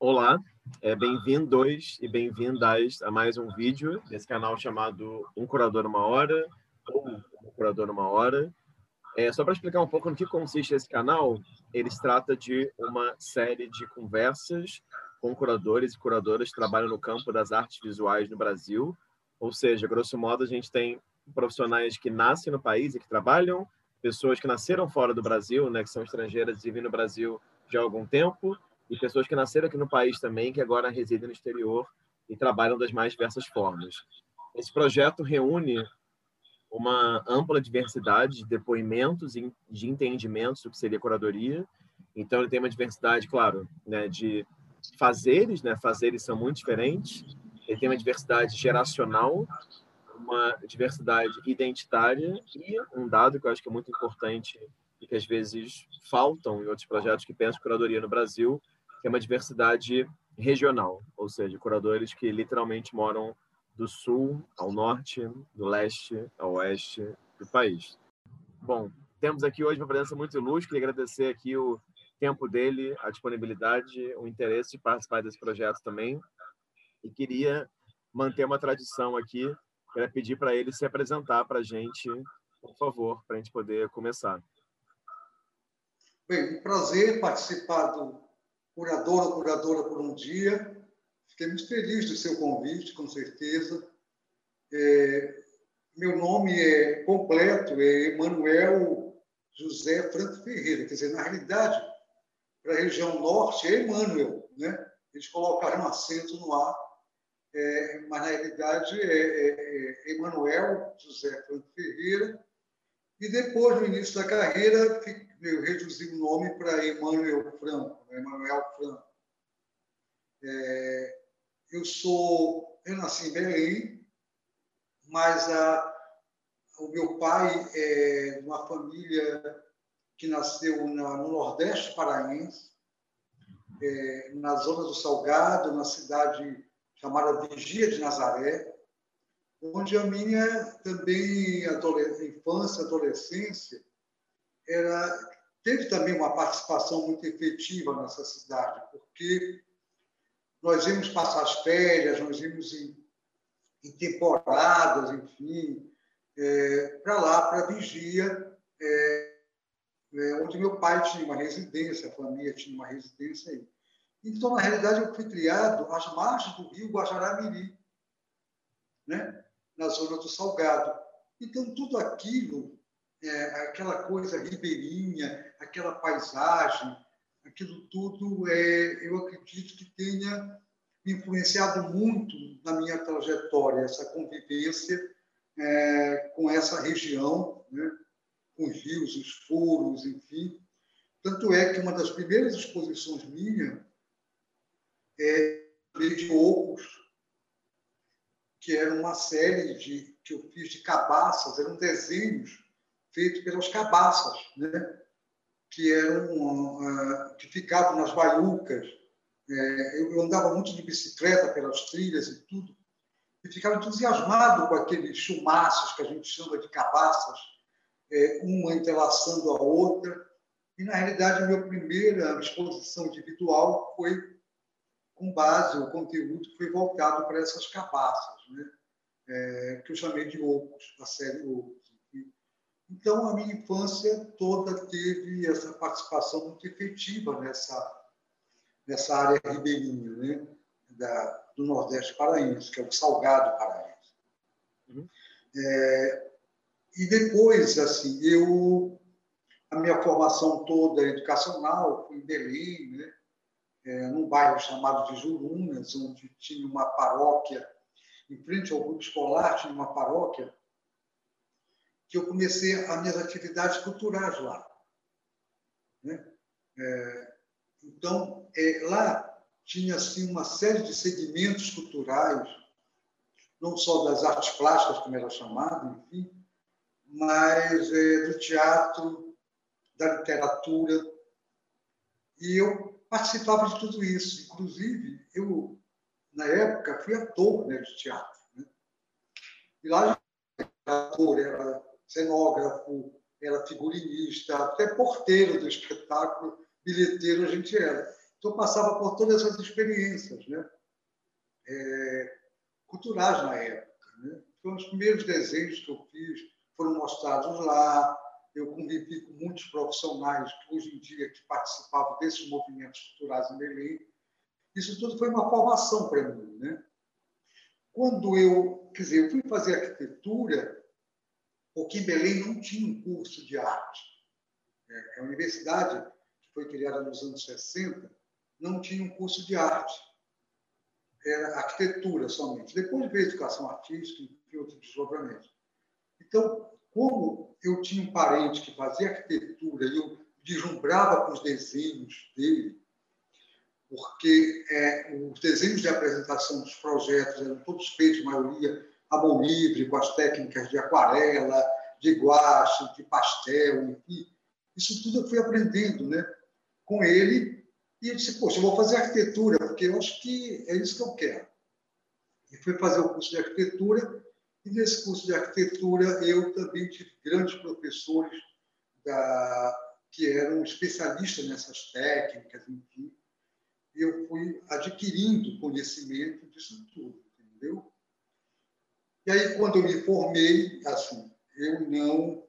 Olá, é, bem-vindos e bem-vindas a mais um vídeo desse canal chamado Um Curador Uma Hora ou Um Curador Uma Hora. É, só para explicar um pouco no que consiste esse canal, ele se trata de uma série de conversas com curadores e curadoras que trabalham no campo das artes visuais no Brasil. Ou seja, grosso modo, a gente tem profissionais que nascem no país e que trabalham, pessoas que nasceram fora do Brasil, né, que são estrangeiras e vivem no Brasil já há algum tempo, e pessoas que nasceram aqui no país também, que agora residem no exterior e trabalham das mais diversas formas. Esse projeto reúne uma ampla diversidade de depoimentos e de entendimentos do que seria curadoria. Então, ele tem uma diversidade, claro, né, de fazeres, né? Fazeres são muito diferentes. Ele tem uma diversidade geracional, uma diversidade identitária e um dado que eu acho que é muito importante e que às vezes faltam em outros projetos que pensam curadoria no Brasil, que é uma diversidade regional, ou seja, curadores que literalmente moram do sul ao norte, do leste ao oeste do país. Bom, temos aqui hoje uma presença muito ilustre, queria agradecer aqui o tempo dele, a disponibilidade, o interesse de participar desse projeto também. E queria manter uma tradição aqui, queria pedir para ele se apresentar para a gente, por favor, para a gente poder começar. Bem, prazer participar do Curador ou Curadora por um Dia. Fiquei muito feliz do seu convite, com certeza. É, meu nome é completo é Emanuel José Franco Ferreira. Quer dizer, na realidade, para a região norte é Emanuel, né? Eles colocaram um acento no A, é, mas na realidade é, é, é Emanuel José Franco Ferreira. E depois, no início da carreira, eu reduzi o nome para Emanuel Franco, né? Emanuel Franco. É, eu sou, eu nasci em Belém, mas a, o meu pai é uma família que nasceu na, no Nordeste paraense, é, na zona do Salgado, na cidade chamada Vigia de Nazaré, onde a minha também infância, adolescência, era, teve também uma participação muito efetiva nessa cidade, porque nós íamos passar as férias, nós íamos em, em temporadas, enfim, é, para lá, para Vigia, é, é, onde meu pai tinha uma residência, a família tinha uma residência aí. Então, na realidade, eu fui criado às margens do rio Guajará-Miri, né? Na zona do Salgado. Então, tudo aquilo, é, aquela coisa ribeirinha, aquela paisagem, aquilo tudo, é, eu acredito que tenha influenciado muito na minha trajetória, essa convivência é, com essa região, né? com os rios, os furos, enfim. Tanto é que uma das primeiras exposições minha é de Ocos, que era uma série de, que eu fiz de cabaças, eram desenhos feitos pelas cabaças, né? que eram uh, que ficavam nas baiucas. É, eu, andava muito de bicicleta pelas trilhas e tudo, e ficava entusiasmado com aqueles chumaços que a gente chama de cabaças, é, uma entrelaçando a outra. E, na realidade, a minha primeira exposição individual foi com base, o conteúdo foi voltado para essas cabaças, né? É, que eu chamei de Ocos, a série Ocos. Então, a minha infância toda teve essa participação muito efetiva nessa, nessa área ribeirinha, né? da, do Nordeste paraense, que é o Salgado paraense. Uhum. É, e depois, assim, eu a minha formação toda educacional foi em Belém, né? É, num bairro chamado de Jurunas, onde tinha uma paróquia, em frente ao grupo escolar, tinha uma paróquia que eu comecei as minhas atividades culturais lá. Né? É, então, é, lá tinha assim, uma série de segmentos culturais, não só das artes plásticas, como era chamado, enfim, mas é, do teatro, da literatura. E eu participava de tudo isso. Inclusive, eu, na época, fui ator né, de teatro. Né? E lá era ator, era cenógrafo, era figurinista, até porteiro do espetáculo, bilheteiro a gente era. Então, passava por todas essas experiências né? É, culturais na época. Né? Então, os primeiros desenhos que eu fiz foram mostrados lá. Eu convivi com muitos profissionais que hoje em dia que participavam desses movimentos culturais em Belém. Isso tudo foi uma formação para mim. Né? Quando eu, quer dizer, eu fui fazer arquitetura, porque em Belém não tinha um curso de arte. É, a universidade, que foi criada nos anos 60, não tinha um curso de arte. Era arquitetura somente. Depois veio educação artística e outros desdobramentos. Então, como eu tinha um parente que fazia arquitetura e eu deslumbrava com os desenhos dele, porque é, os desenhos de apresentação dos projetos eram todos feitos, a maioria, a mão livre, com as técnicas de aquarela, de guache, de pastel, enfim. Isso tudo eu fui aprendendo né, com ele. E eu disse, poxa, eu vou fazer arquitetura, porque eu acho que é isso que eu quero. E fui fazer o curso de arquitetura. E nesse curso de arquitetura eu também tive grandes professores da, que eram especialistas nessas técnicas, enfim eu fui adquirindo conhecimento disso tudo, entendeu? E aí, quando eu me formei, assim, eu não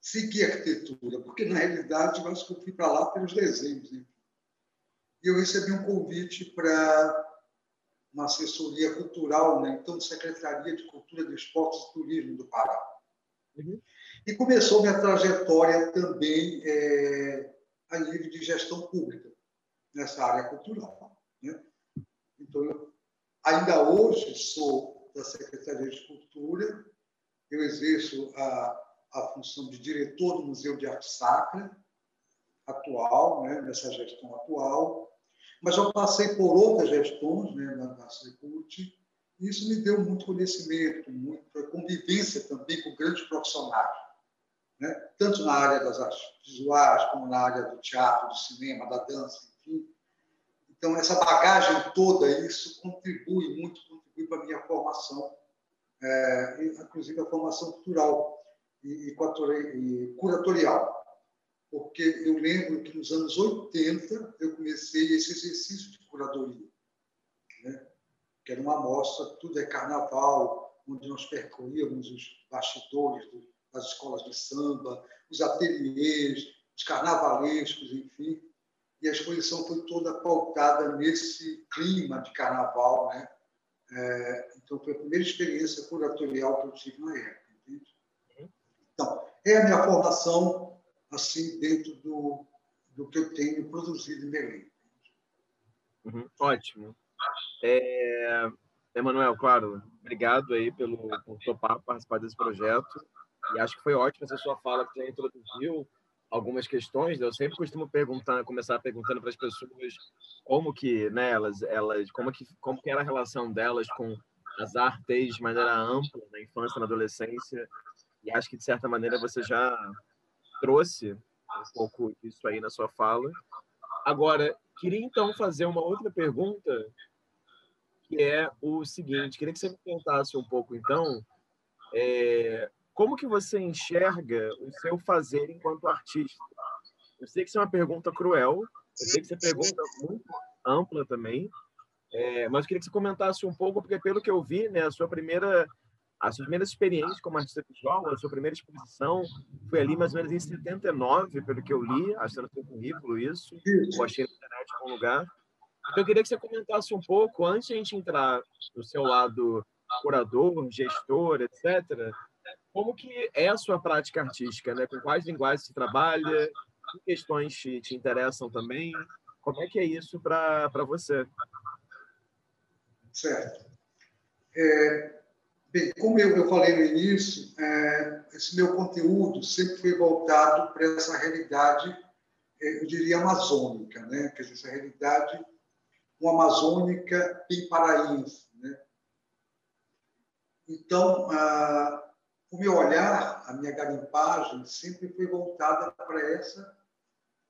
segui arquitetura, porque, na realidade, eu acho que eu fui para lá pelos desenhos. Né? E eu recebi um convite para uma assessoria cultural, né? então, Secretaria de Cultura, de Esportes e Turismo do Pará. Uhum. E começou minha trajetória também é, a nível de gestão pública nessa área cultural. Né? Então, eu, ainda hoje sou da Secretaria de Cultura, eu exerço a, a função de diretor do Museu de Arte Sacra, atual, né, nessa gestão atual, mas eu passei por outras gestões né, na, na Secult, e isso me deu muito conhecimento, muita convivência também com grandes profissionais, né? tanto na área das artes visuais, como na área do teatro, do cinema, da dança, então, essa bagagem toda, isso contribui muito, contribui para a minha formação, é, inclusive a formação cultural e, e curatorial. Porque eu lembro que nos anos 80 eu comecei esse exercício de curadoria, né? que era uma amostra, tudo é carnaval, onde nós percorríamos os bastidores das escolas de samba, os ateliês, os carnavalescos, enfim e a exposição foi toda pautada nesse clima de carnaval, né? É, então, foi a primeira experiência curatorial que eu tive na época. Entende? Então, é a minha formação, assim, dentro do, do que eu tenho produzido em Belém. Uhum, ótimo. É, Emanuel, claro, obrigado aí pelo, por topar participar desse projeto. E acho que foi ótimo essa sua fala que já introduziu algumas questões, né? eu sempre costumo perguntar, começar perguntando para as pessoas como que, né, elas, elas, como que, como que era a relação delas com as artes de maneira ampla na infância, na adolescência. E acho que de certa maneira você já trouxe um pouco isso aí na sua fala. Agora, queria então fazer uma outra pergunta, que é o seguinte: queria que você me contasse um pouco, então, é, como que você enxerga o seu fazer enquanto artista? Eu sei que isso é uma pergunta cruel, eu sei que você pergunta muito ampla também, é, mas eu queria que você comentasse um pouco, porque pelo que eu vi, né, a sua primeira a sua primeira experiência como artista visual, a sua primeira exposição foi ali mais ou menos em 79, pelo que eu li, achando que no seu currículo isso, ou achei na internet em algum lugar. Então eu queria que você comentasse um pouco, antes de a gente entrar no seu lado curador, gestor, etc., como que é a sua prática artística, né? Com quais linguagens você trabalha? Que questões te, te interessam também? Como é que é isso para você? Certo. É, bem, como eu, eu, falei no início, é, esse meu conteúdo sempre foi voltado para essa realidade, é, eu diria, amazônica, né? Quer dizer, essa realidade, uma amazônica bem paraense, né? Então, ah, o meu olhar, a minha garimpagem sempre foi voltada para essa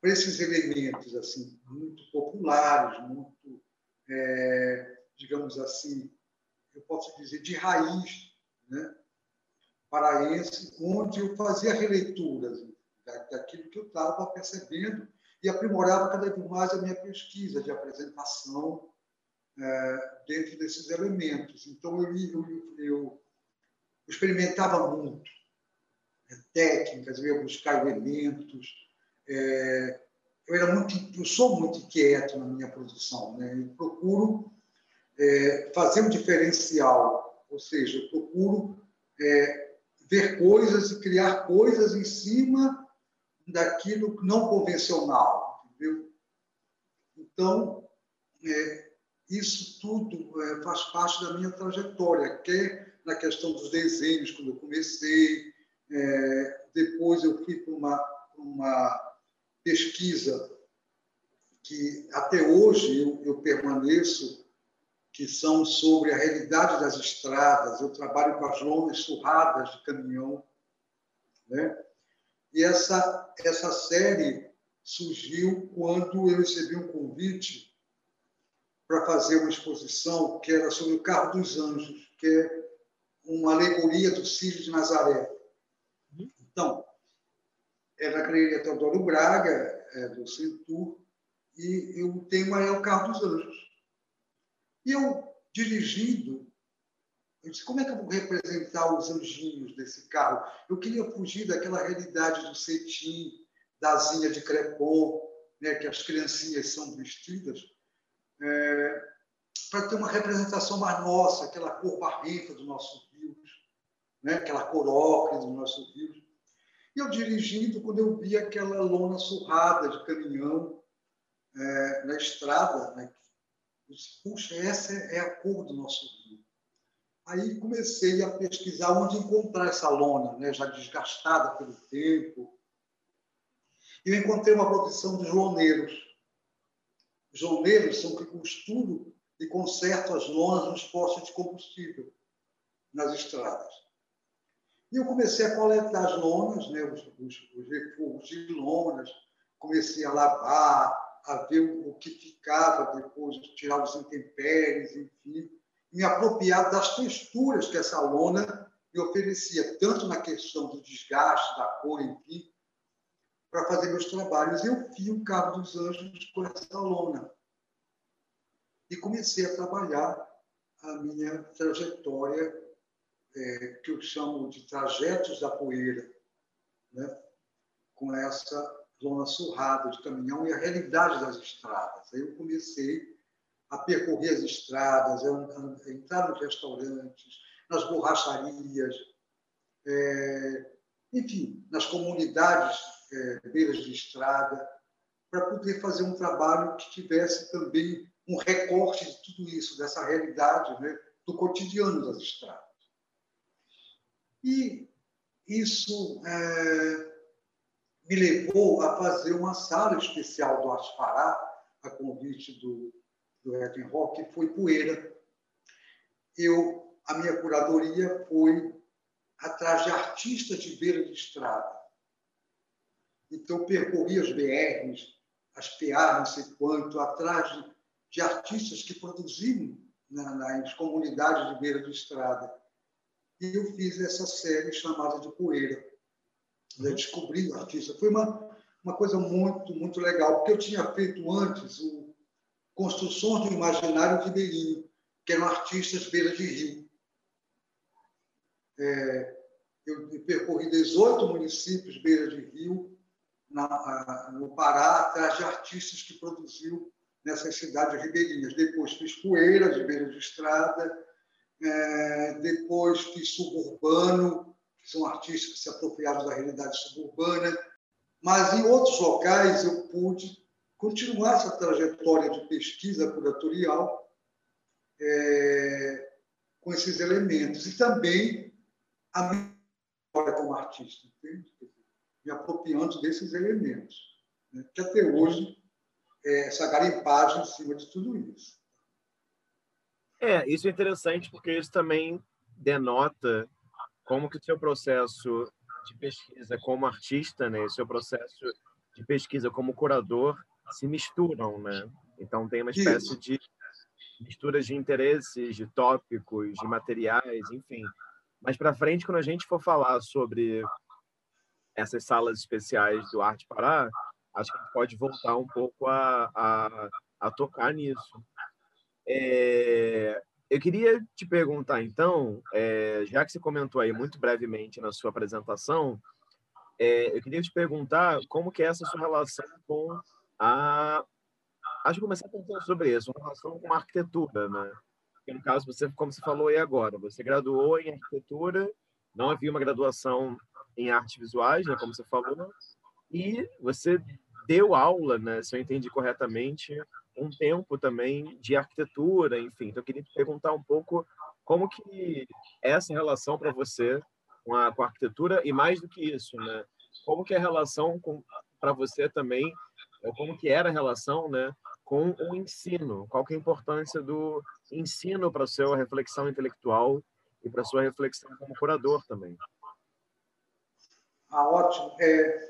para esses elementos assim muito populares, muito é, digamos assim, eu posso dizer de raiz, né, paraense, onde eu fazia releituras daquilo que eu estava percebendo e aprimorava cada vez mais a minha pesquisa de apresentação é, dentro desses elementos. Então, eu, eu, eu experimentava muito é, técnicas, eu ia buscar elementos. É, eu, era muito, eu sou muito inquieto na minha produção. Né? Eu procuro é, fazer um diferencial, ou seja, eu procuro é, ver coisas e criar coisas em cima daquilo não convencional, entendeu? Então, é, isso tudo é, faz parte da minha trajetória, quer na questão dos desenhos, quando eu comecei, é, depois eu fui para uma, uma pesquisa que até hoje eu, eu permaneço, que são sobre a realidade das estradas. Eu trabalho com as lonas surradas de caminhão, né? E essa, essa série surgiu quando eu recebi um convite para fazer uma exposição que era sobre o Carro dos Anjos, que é uma alegoria do Círio de Nazaré. Então, é da Galeria Teodoro Braga, é do Centur, e o tema é o Carro dos Anjos. E eu, dirigindo, eu disse, como é que eu vou representar os anjinhos desse carro? Eu queria fugir daquela realidade do cetim, da asinha de crepom, né, que as criancinhas são vestidas, é, para ter uma representação mais nossa, aquela cor barrenta do nosso vírus, né, aquela cor ocre do nosso vírus. E eu dirigindo, quando eu vi aquela lona surrada de caminhão é, na estrada, né, puxa, essa é a cor do nosso rio. Aí comecei a pesquisar onde encontrar essa lona, né, já desgastada pelo tempo. E eu encontrei uma profissão de loneiros. Os loneiros são que costuram e consertam as lonas nos postos de combustível, nas estradas. E eu comecei a coletar as lonas, né, os, os, os de lonas, comecei a lavar, a ver o, que ficava depois, tirar os intempéries, enfim me apropriar das texturas que essa lona me oferecia, tanto na questão do desgaste, da cor, enfim, para fazer meus trabalhos. Eu fio o Cabo dos Anjos com essa lona. E comecei a trabalhar a minha trajetória, é, que eu chamo de trajetos da poeira, né? com essa lona surrada de caminhão e a realidade das estradas. Aí eu comecei a percorrer as estradas, a entrar nos restaurantes, nas borracharias, é, enfim, nas comunidades é, beiras de estrada, para poder fazer um trabalho que tivesse também um recorte de tudo isso, dessa realidade né, do cotidiano das estradas. E isso é, me levou a fazer uma sala especial do Aspará, a convite do do Edwin Rock foi Poeira. Eu, a minha curadoria foi atrás de artistas de beira de estrada. Então, percorri as BRs, as PA, não sei quanto, atrás de, de artistas que produziam na, nas comunidades de beira de estrada. E eu fiz essa série chamada de Poeira. Eu descobri o artista. Foi uma, uma coisa muito, muito legal, porque eu tinha feito antes o Construções do Imaginário Ribeirinho, que eram artistas beira de rio. É, eu percorri 18 municípios beira de rio na, no Pará, atrás de artistas que produziu nessas cidades ribeirinhas. Depois fiz poeira de beira de estrada, é, depois fiz suburbano, que são artistas que se apropriaram da realidade suburbana. Mas em outros locais eu pude continuar essa trajetória de pesquisa curatorial é, com esses elementos e também a minha história como artista, entende? me apropriando desses elementos, né? que até hoje é essa garimpagem em cima de tudo isso. É, isso é interessante porque isso também denota como que o seu processo de pesquisa como artista, né, seu processo de pesquisa como curador se misturam, né? Então tem uma espécie Isso. de misturas de interesses, de tópicos, de materiais, enfim. Mas para frente, quando a gente for falar sobre essas salas especiais do Arte Pará, acho que a gente pode voltar um pouco a, a, a tocar nisso. É, eu queria te perguntar, então, é, já que você comentou aí muito brevemente na sua apresentação, é, eu queria te perguntar como que é essa sua relação com a... Acho que começar pensando sobre isso, uma relação com a arquitetura, né? Porque, no caso, você, como você falou aí agora, você graduou em arquitetura, não havia uma graduação em artes visuais, né, como você falou, e você deu aula, né, se eu entendi corretamente, um tempo também de arquitetura, enfim. Então, eu queria te perguntar um pouco como que é essa relação para você com a, com a arquitetura e mais do que isso, né? Como que é a relação para você também, como que era a relação, né, com o ensino? Qual que é a importância do ensino para a sua reflexão intelectual e para a sua reflexão como curador também? Ah, ótimo. É,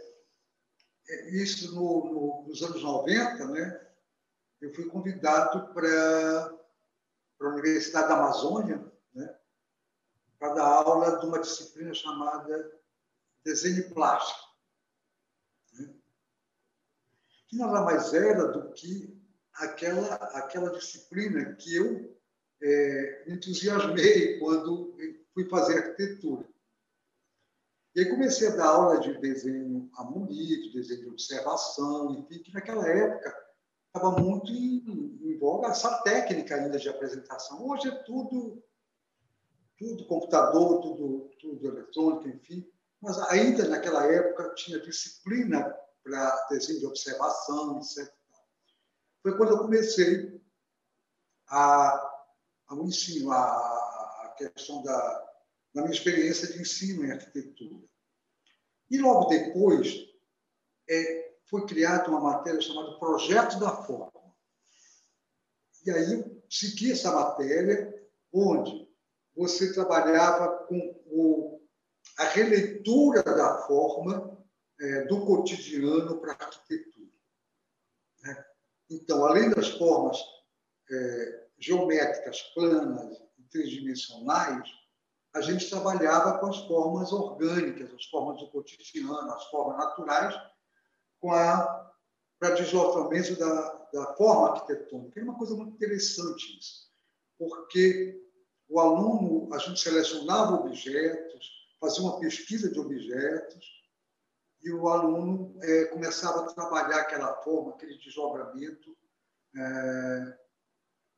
é isso no, no, nos anos 90, né? Eu fui convidado para a Universidade da Amazônia, né? Para dar aula de uma disciplina chamada desenho plástico, né? que nada mais era do que aquela aquela disciplina que eu é, me entusiasmei quando fui fazer arquitetura. E aí comecei a dar aula de desenho a de desenho de observação, enfim, que naquela época estava muito em, em voga essa técnica ainda de apresentação. Hoje é tudo, tudo computador, tudo, tudo eletrônico, enfim. Mas ainda naquela época tinha disciplina para desenho de observação, etc. Foi quando eu comecei a, a ensino, a, a questão da, na minha experiência de ensino em arquitetura. E logo depois é, foi criada uma matéria chamada Projeto da Forma. E aí segui essa matéria, onde você trabalhava com o, a releitura da forma é, do cotidiano para a arquitetura. Né? Então, além das formas é, geométricas planas e tridimensionais, a gente trabalhava com as formas orgânicas, as formas do cotidiano, as formas naturais, com a para deslocamento da, da forma arquitetônica. É uma coisa muito interessante isso, porque o aluno, a gente selecionava objetos, fazia uma pesquisa de objetos, e o aluno é, começava a trabalhar aquela forma, aquele desdobramento, é,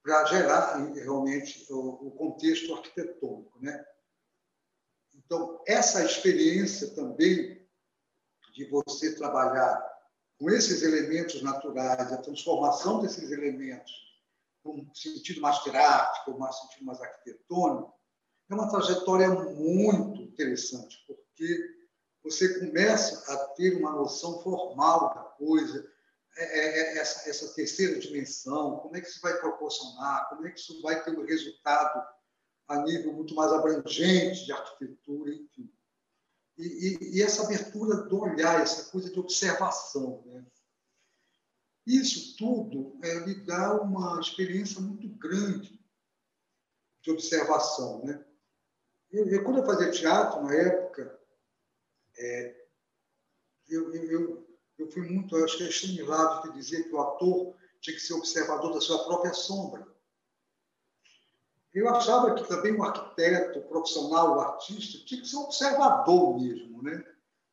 para gerar realmente o, o contexto arquitetônico. Né? Então, essa experiência também de você trabalhar com esses elementos naturais, a transformação desses elementos num sentido mais terático, num sentido mais arquitetônico, é uma trajetória muito interessante, porque você começa a ter uma noção formal da coisa, é, é, é, essa, essa terceira dimensão, como é que isso vai proporcionar, como é que isso vai ter um resultado a nível muito mais abrangente de arquitetura, enfim. E, e, e essa abertura do olhar, essa coisa de observação. Né? Isso tudo é, lhe dá uma experiência muito grande de observação. Né? Eu, eu quando eu fazia teatro, na época, é, eu, eu, eu, fui muito, eu acho que é estimulado de dizer que o ator tinha que ser observador da sua própria sombra. Eu achava que também o arquiteto, o profissional, o artista, tinha que ser observador mesmo, né?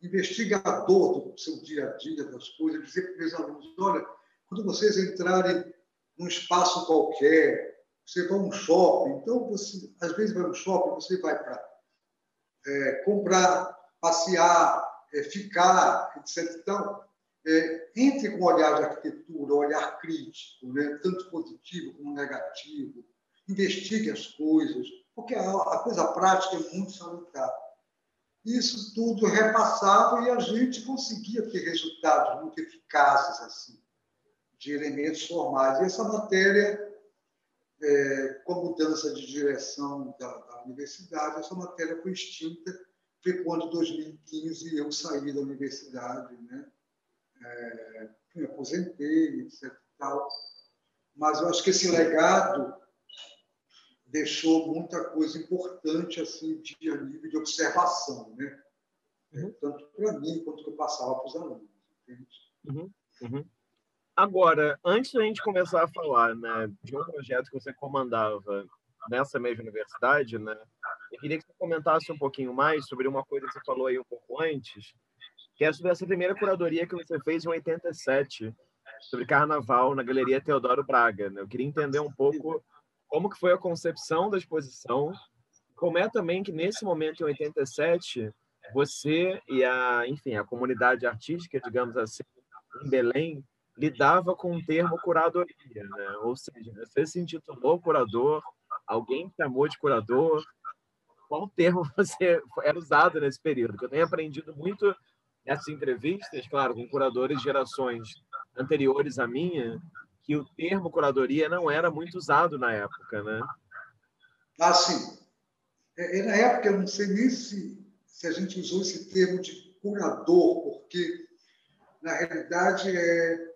investigador do seu dia a dia, das coisas, dizer para os meus alunos: olha, quando vocês entrarem num espaço qualquer, você vai a um shopping, então você, às vezes vai a um shopping, você vai para é, comprar, passear, é, ficar, etc. Então, é, entre com o olhar de arquitetura, olhar crítico, né? tanto positivo como negativo, investigue as coisas, porque a, coisa prática é muito salutar. Isso tudo repassava e a gente conseguia ter resultados muito eficazes assim, de elementos formais. E essa matéria, é, com mudança de direção da, da universidade, essa matéria foi extinta. Foi quando, em 2015, eu saí da universidade, né? É, me aposentei, etc. Tal. Mas eu acho que esse legado deixou muita coisa importante assim de a nível de observação, né? Uhum. Tanto para mim quanto que eu passava para os alunos. Uhum. Uhum. Agora, antes da gente começar a falar né, de um projeto que você comandava nessa mesma universidade, né, eu queria que você comentasse um pouquinho mais sobre uma coisa que você falou aí um pouco antes, que é sobre essa primeira curadoria que você fez em 87, sobre carnaval na Galeria Teodoro Braga. Né? Eu queria entender um pouco como que foi a concepção da exposição, como é também que nesse momento em 87 você e a, enfim, a comunidade artística, digamos assim, em Belém, lidava com o termo curadoria, né? Ou seja, você se intitulou curador, alguém chamou de curador. Qual termo você era usado nesse período? eu tenho aprendido muito nessas entrevistas, claro, com curadores de gerações anteriores à minha, que o termo curadoria não era muito usado na época, né? Ah, sim. É, na época, eu não sei nem se, se a gente usou esse termo de curador, porque, na realidade, é,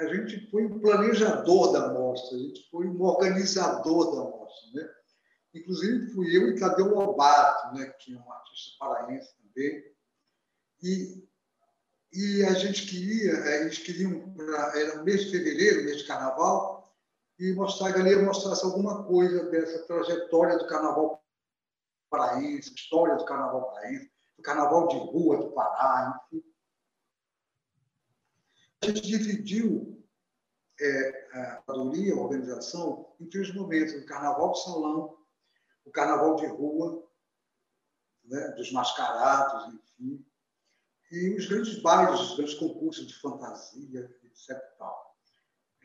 a gente foi um planejador da mostra, a gente foi um organizador da mostra. Né? Inclusive, fui eu e Tadeu Lobato, né, que é um artista paraense também. E, e a gente queria, é, eles queriam, era mês de fevereiro, mês de carnaval, e mostrar, a galeria mostrasse alguma coisa dessa trajetória do carnaval paraense, história do carnaval paraense, do carnaval de rua do Pará, enfim. A gente dividiu é, a curadoria, a organização, em três momentos: o carnaval de salão, o carnaval de rua, né, dos mascarados, enfim, e os grandes bailes, os grandes concursos de fantasia, etc.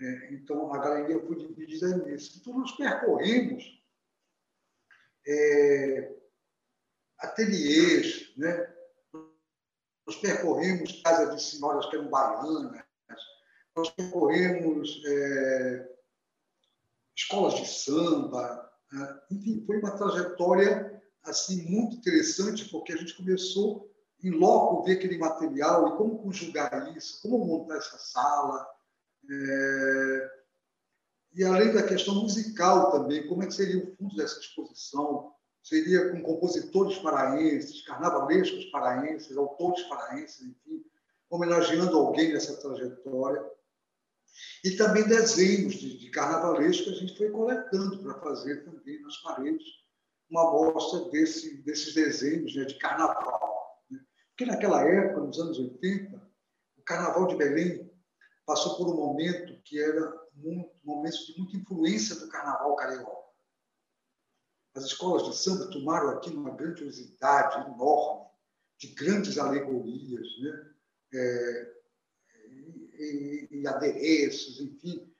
É, então, a galeria foi dividida nisso. Então, nós percorremos é, ateliês, né? nós percorremos casas de senhoras que eram baianas, nós percorremos é, escolas de samba, né? enfim, foi uma trajetória assim muito interessante, porque a gente começou em loco ver aquele material e como conjugar isso, como montar essa sala. É, e além da questão musical também, como é que seria o fundo dessa exposição? Seria com compositores paraenses, carnavalescos paraenses, autores paraenses, enfim, homenageando alguém nessa trajetória. E também desenhos de, de carnavalesco que a gente foi coletando para fazer também nas paredes uma amostra desse, desses desenhos né, de carnaval. Porque naquela época, nos anos 80, o carnaval de Belém passou por um momento que era um momento de muita influência do carnaval carioca. As escolas de samba tomaram aqui uma grandiosidade enorme, de grandes alegorias, né? É, e, e, adereços, enfim,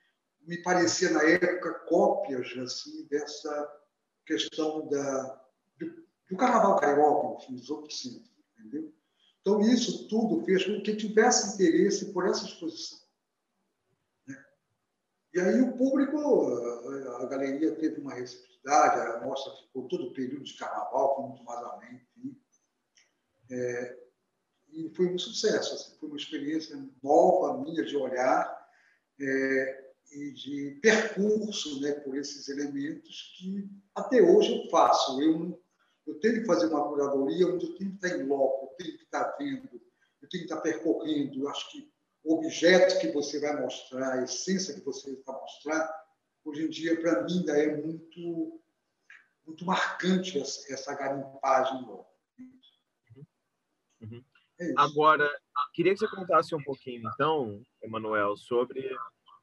me parecia na época cópias assim dessa questão da, do, do carnaval carioca, enfim, os outros centros, entendeu? Então, isso tudo fez com que tivesse interesse por essa exposição. Né? E aí o público, a, galeria teve uma receptividade, a mostra ficou todo o período de carnaval, com muito vazamento, enfim. É, e foi um sucesso. Assim, foi uma experiência nova minha de olhar é, e de percurso né, por esses elementos que até hoje eu faço. Eu, eu tenho que fazer uma curadoria onde eu tenho que estar em loco, tenho que estar vendo, eu tenho que estar percorrendo. Eu acho que o objeto que você vai mostrar, a essência que você vai mostrar, hoje em dia, para mim, ainda é muito, muito marcante essa, essa garimpagem. Uhum. É Agora, queria que você contasse um pouquinho, então, Emanuel, sobre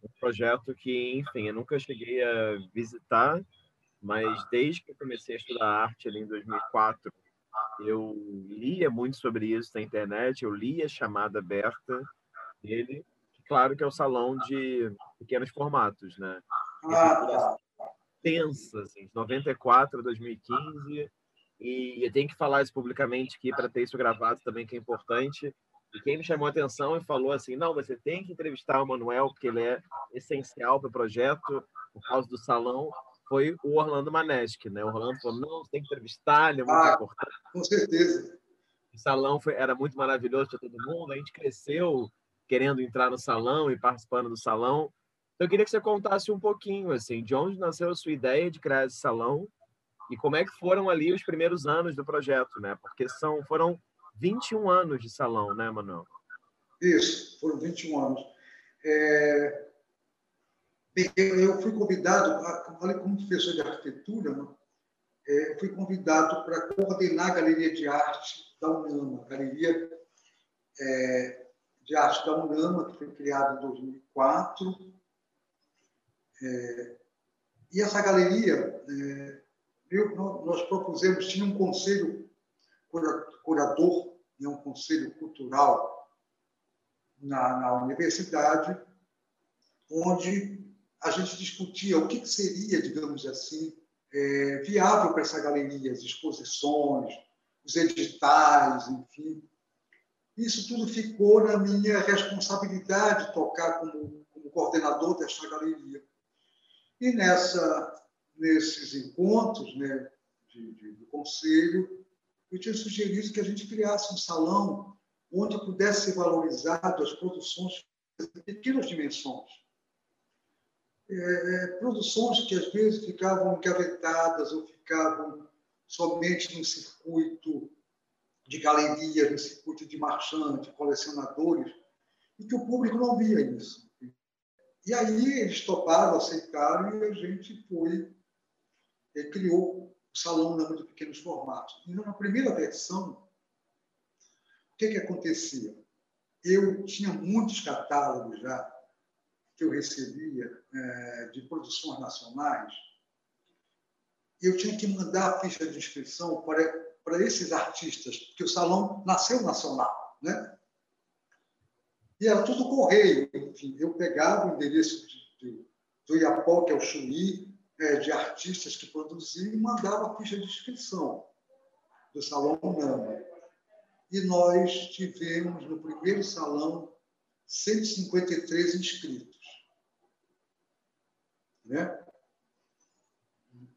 um projeto que, enfim, eu nunca cheguei a visitar, mas desde que eu comecei a estudar arte ali em 2004, eu lia muito sobre isso na internet, eu lia a chamada aberta dele, claro que é o salão de pequenos formatos, né? Ah, tá. Tensa, assim, 94 a 2015, e eu tenho que falar isso publicamente aqui para ter isso gravado também, que é importante. E quem me chamou a atenção e falou assim: não, você tem que entrevistar o Manuel, porque ele é essencial para o projeto, por causa do salão, foi o Orlando Maneschi. Né? O Orlando falou: não, você tem que entrevistar, ele é muito ah, importante. Com certeza. O salão foi, era muito maravilhoso para todo mundo, a gente cresceu querendo entrar no salão e participando do salão. Então, eu queria que você contasse um pouquinho assim, de onde nasceu a sua ideia de criar esse salão e como é que foram ali os primeiros anos do projeto, né? Porque são foram 21 anos de salão, né, Manuel? Isso, foram 21 anos. É, eu fui convidado, como professor de arquitetura, é, fui convidado para coordenar a Galeria de Arte da UNAMA, Galeria é, de Arte da UNAMA, que foi criada em 2004. É, e essa galeria, é, eu, nós propusemos, tinha um conselho curador, né, um conselho cultural na, na universidade, onde a gente discutia o que seria, digamos assim, é, viável para essa galeria, as exposições, os editais, enfim. Isso tudo ficou na minha responsabilidade tocar como, como coordenador desta galeria. E nessa, nesses encontros né, de, de, do conselho, eu tinha sugerido que a gente criasse um salão onde pudesse ser valorizado as produções de pequenas dimensões é, é, produções que às vezes ficavam engavetadas ou ficavam somente no circuito de galeria, no circuito de marchantes, colecionadores, e que o público não via isso. E aí eles toparam, aceitaram, e a gente foi, é, criou o Salão Nama de Pequenos Formatos. E na primeira versão, o que, que acontecia? Eu tinha muitos catálogos já, que eu recebia é, de produções nacionais, eu tinha que mandar a ficha de inscrição para, para esses artistas, porque o salão nasceu nacional, né? E era tudo correio, enfim, eu pegava o endereço de, de, do Iapó, que é o Chuí, é, de artistas que produziam e mandava a ficha de inscrição do Salão Nama. E nós tivemos, no primeiro salão, 153 inscritos né?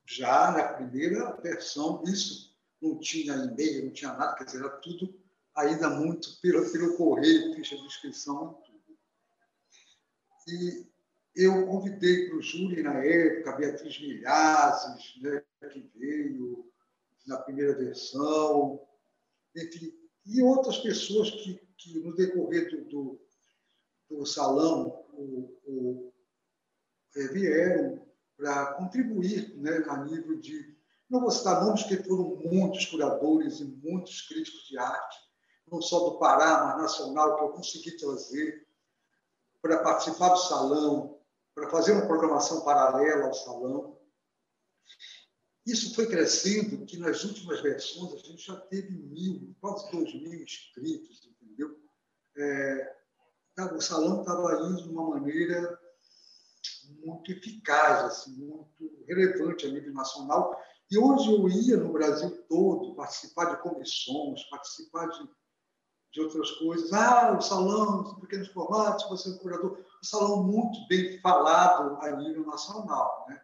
Já na primeira versão, isso não tinha e-mail, não tinha nada, quer dizer, era tudo ainda muito pelo, pelo correio, ficha de inscrição e tudo. E eu convidei para o júri, na época, Beatriz Milhazes, né, que veio na primeira versão, enfim, e outras pessoas que, que no decorrer do, do, do salão, o, o vieram para contribuir né, a nível de. Não vou citar nomes, porque foram muitos curadores e muitos críticos de arte, não só do Pará, mas nacional, que eu consegui trazer para participar do salão, para fazer uma programação paralela ao salão. Isso foi crescendo, que nas últimas versões a gente já teve mil, quase dois mil inscritos, entendeu? É, o salão estava indo de uma maneira muito eficaz, assim, muito relevante a nível nacional. E onde eu ia no Brasil todo, participar de comissões, participar de, de outras coisas, ah, o salão de pequenos formatos, você é um curador, um salão muito bem falado a nível nacional. Né?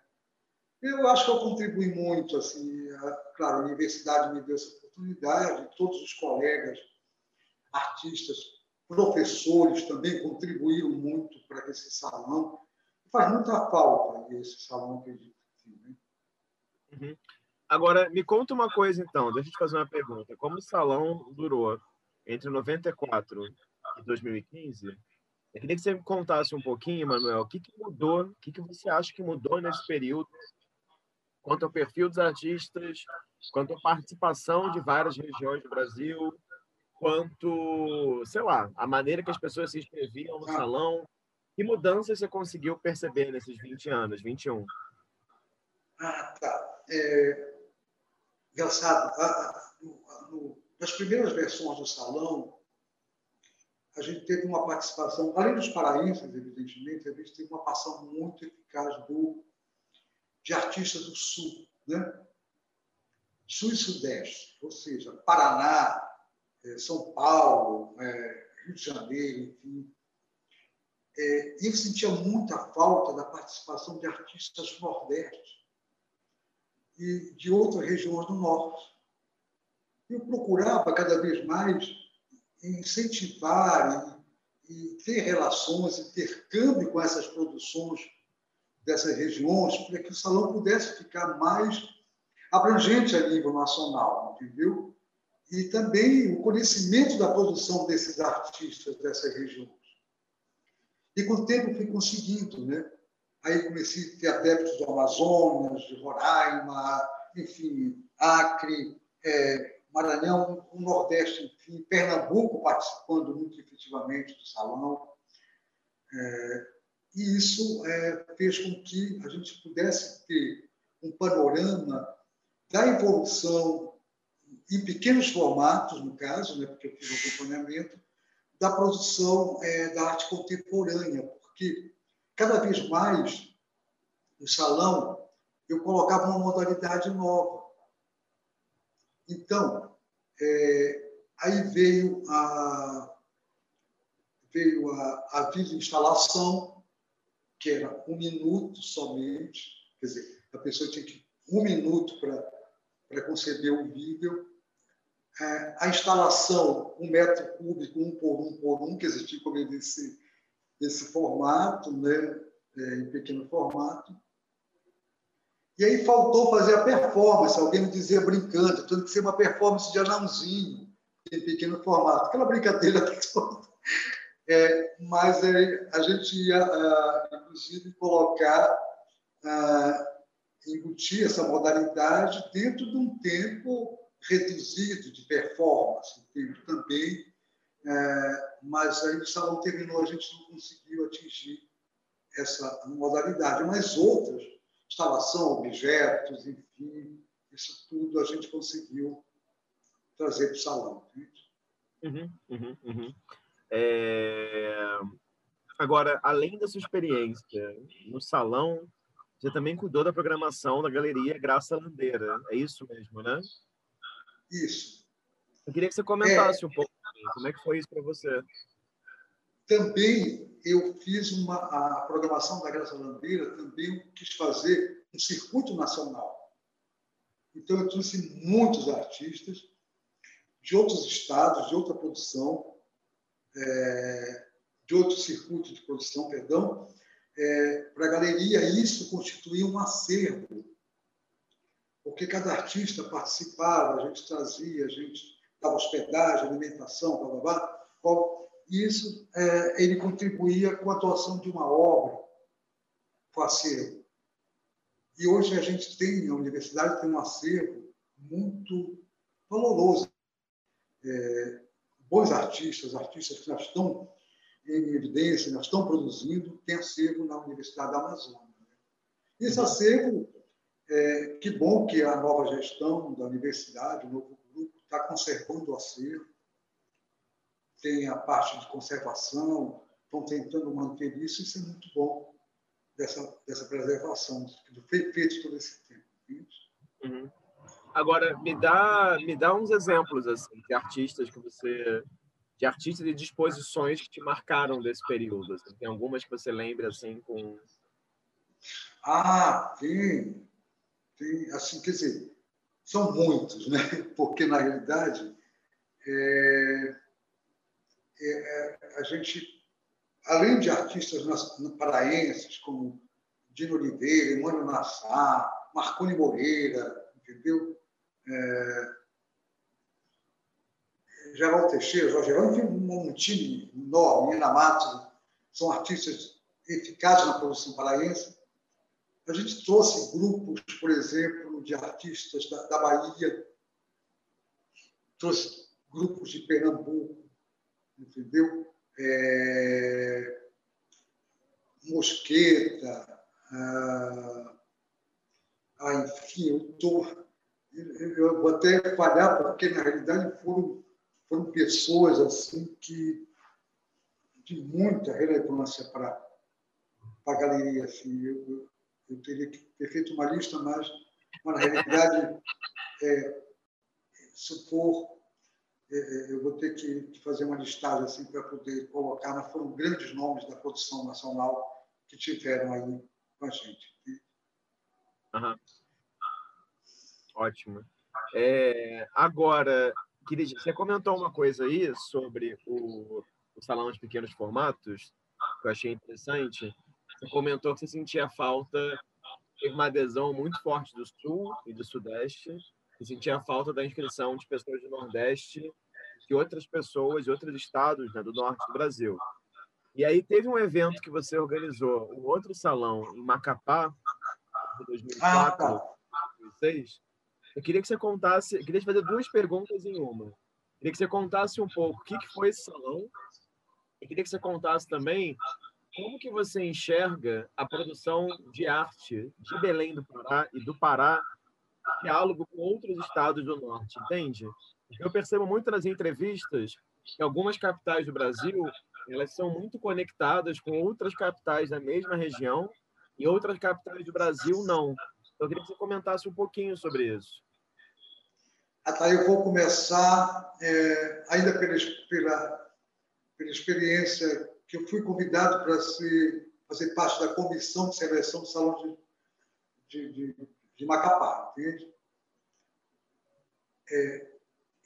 Eu acho que eu contribuí muito, assim, a, claro, a universidade me deu essa oportunidade, todos os colegas, artistas, professores também contribuíram muito para esse salão faz muita falta esse salão, acredito. Né? Uhum. Agora, me conta uma coisa, então. Deixa eu te fazer uma pergunta. Como o salão durou entre 94 e 2015, eu queria que você me contasse um pouquinho, Manuel, o que, que mudou, o que, que você acha que mudou nesse período, quanto ao perfil dos artistas, quanto à participação de várias regiões do Brasil, quanto, sei lá, a maneira que as pessoas se inscreviam no salão, que mudanças você conseguiu perceber nesses 20 anos, 21? Ah, tá. É, engraçado, no, nas primeiras versões do salão, a gente teve uma participação, além dos paraenses, evidentemente, a gente teve uma participação muito eficaz do, de artistas do Sul, né? Sul e Sudeste, ou seja, Paraná, é, São Paulo, é, Rio de Janeiro, enfim é, eu sentia muita falta da participação de artistas do Nordeste e de outras regiões do Norte. Eu procurava cada vez mais incentivar e, e ter relações, intercâmbio com essas produções dessas regiões, para que o salão pudesse ficar mais abrangente a nível nacional, entendeu? e também o conhecimento da produção desses artistas dessas regiões. E com o tempo fui conseguindo, né? Aí comecei a ter adeptos do Amazonas, de Roraima, enfim, Acre, é, Maranhão, o Nordeste, enfim, Pernambuco participando muito efetivamente do salão. É, e isso é, fez com que a gente pudesse ter um panorama da evolução em pequenos formatos, no caso, né, porque eu fiz o acompanhamento, da produção é, da arte contemporânea, porque cada vez mais no salão eu colocava uma modalidade nova. Então, é, aí veio a veio a, a instalação, que era um minuto somente, quer dizer, a pessoa tinha que um minuto para conceber o vídeo. É, a instalação, um metro cúbico, um por um por um, que existia como desse, desse formato, né, é, em pequeno formato. E aí faltou fazer a performance. Alguém me dizia brincando, tem que ser uma performance de anãozinho, em pequeno formato. Aquela brincadeira é, mas é, a gente ia, uh, inclusive, colocar, uh, embutir essa modalidade dentro de um tempo reduzido de performance, também, uh, mas aí o salão terminou, a gente não conseguiu atingir essa modalidade, mas outras instalação, objetos, enfim, isso tudo a gente conseguiu trazer para o salão. Uhum, uhum, uhum. É... Agora, além da sua experiência no salão, você também cuidou da programação da galeria Graça Landeira. É isso mesmo, né? Isso. Eu queria que você comentasse é... um pouco como é que foi isso para você. Também eu fiz uma, a programação da Graça Landeira, também quis fazer um circuito nacional. Então, eu trouxe muitos artistas de outros estados, de outra produção, é, de outro circuito de produção, perdão, é, para a galeria. Isso constituía um acervo, porque cada artista participava, a gente trazia, a gente dava hospedagem, alimentação, blá, blá, blá, isso é, ele contribuía com a atuação de uma obra, com acervo. E hoje a gente tem, a universidade tem um acervo muito valoroso. É, bons artistas, artistas que já estão em evidência, já estão produzindo, tem acervo na Universidade da Amazônia. Né? Esse acervo, é, que bom que a nova gestão da universidade, o novo grupo, está conservando o acervo, tem a parte de conservação, estão tentando manter isso, isso é muito bom dessa, dessa preservação, do feito todo esse tempo. Uhum. Agora, me dá, me dá uns exemplos assim, de artistas que você de artistas e disposições que te marcaram desse período. Assim. Tem algumas que você lembra assim com Ah, tem. Tem, assim, quer dizer, são muitos, né? Porque na realidade é, é, é, a gente, além de artistas paraenses como Dino Oliveira, Emmanuel Nassar, Marconi Moreira, entendeu? É, Geraldo Teixeira, Jorge Geraldo, enfim, um, time enorme, Ana Matos, são artistas eficazes na produção paraense. A gente trouxe grupos, por exemplo, de artistas da, da Bahia, trouxe grupos de Pernambuco, entendeu? É, mosqueta, ah, ah, enfim, eu tô, eu vou até falhar porque na realidade foram foram pessoas assim que de muita relevância para a galeria assim eu, eu, teria que ter feito uma lista mas, mas na realidade é, se for é, é, eu vou ter que, fazer uma listagem assim para poder colocar, mas foram grandes nomes da produção nacional que tiveram aí com a gente. Uhum. Ótimo. É, agora, queria, você comentou uma coisa aí sobre o, o salão de pequenos formatos, que eu achei interessante. Você comentou que você sentia falta de uma adesão muito forte do Sul e do Sudeste que sentia falta da inscrição de pessoas do Nordeste e outras pessoas de outros estados né, do norte do Brasil. E aí teve um evento que você organizou, um outro salão em Macapá, em 2004, ah, tá. 2006. Eu queria que você contasse, queria te fazer duas perguntas em uma. Queria que você contasse um pouco o que, que foi esse salão. E queria que você contasse também como que você enxerga a produção de arte de Belém do Pará e do Pará diálogo com outros estados do norte, entende? Eu percebo muito nas entrevistas que algumas capitais do Brasil elas são muito conectadas com outras capitais da mesma região e outras capitais do Brasil não. Eu queria que você comentasse um pouquinho sobre isso. Até eu vou começar, é, ainda pela, pela, pela experiência que eu fui convidado para fazer parte da comissão de seleção do Salão de, de, de, de Macapá, entende? É,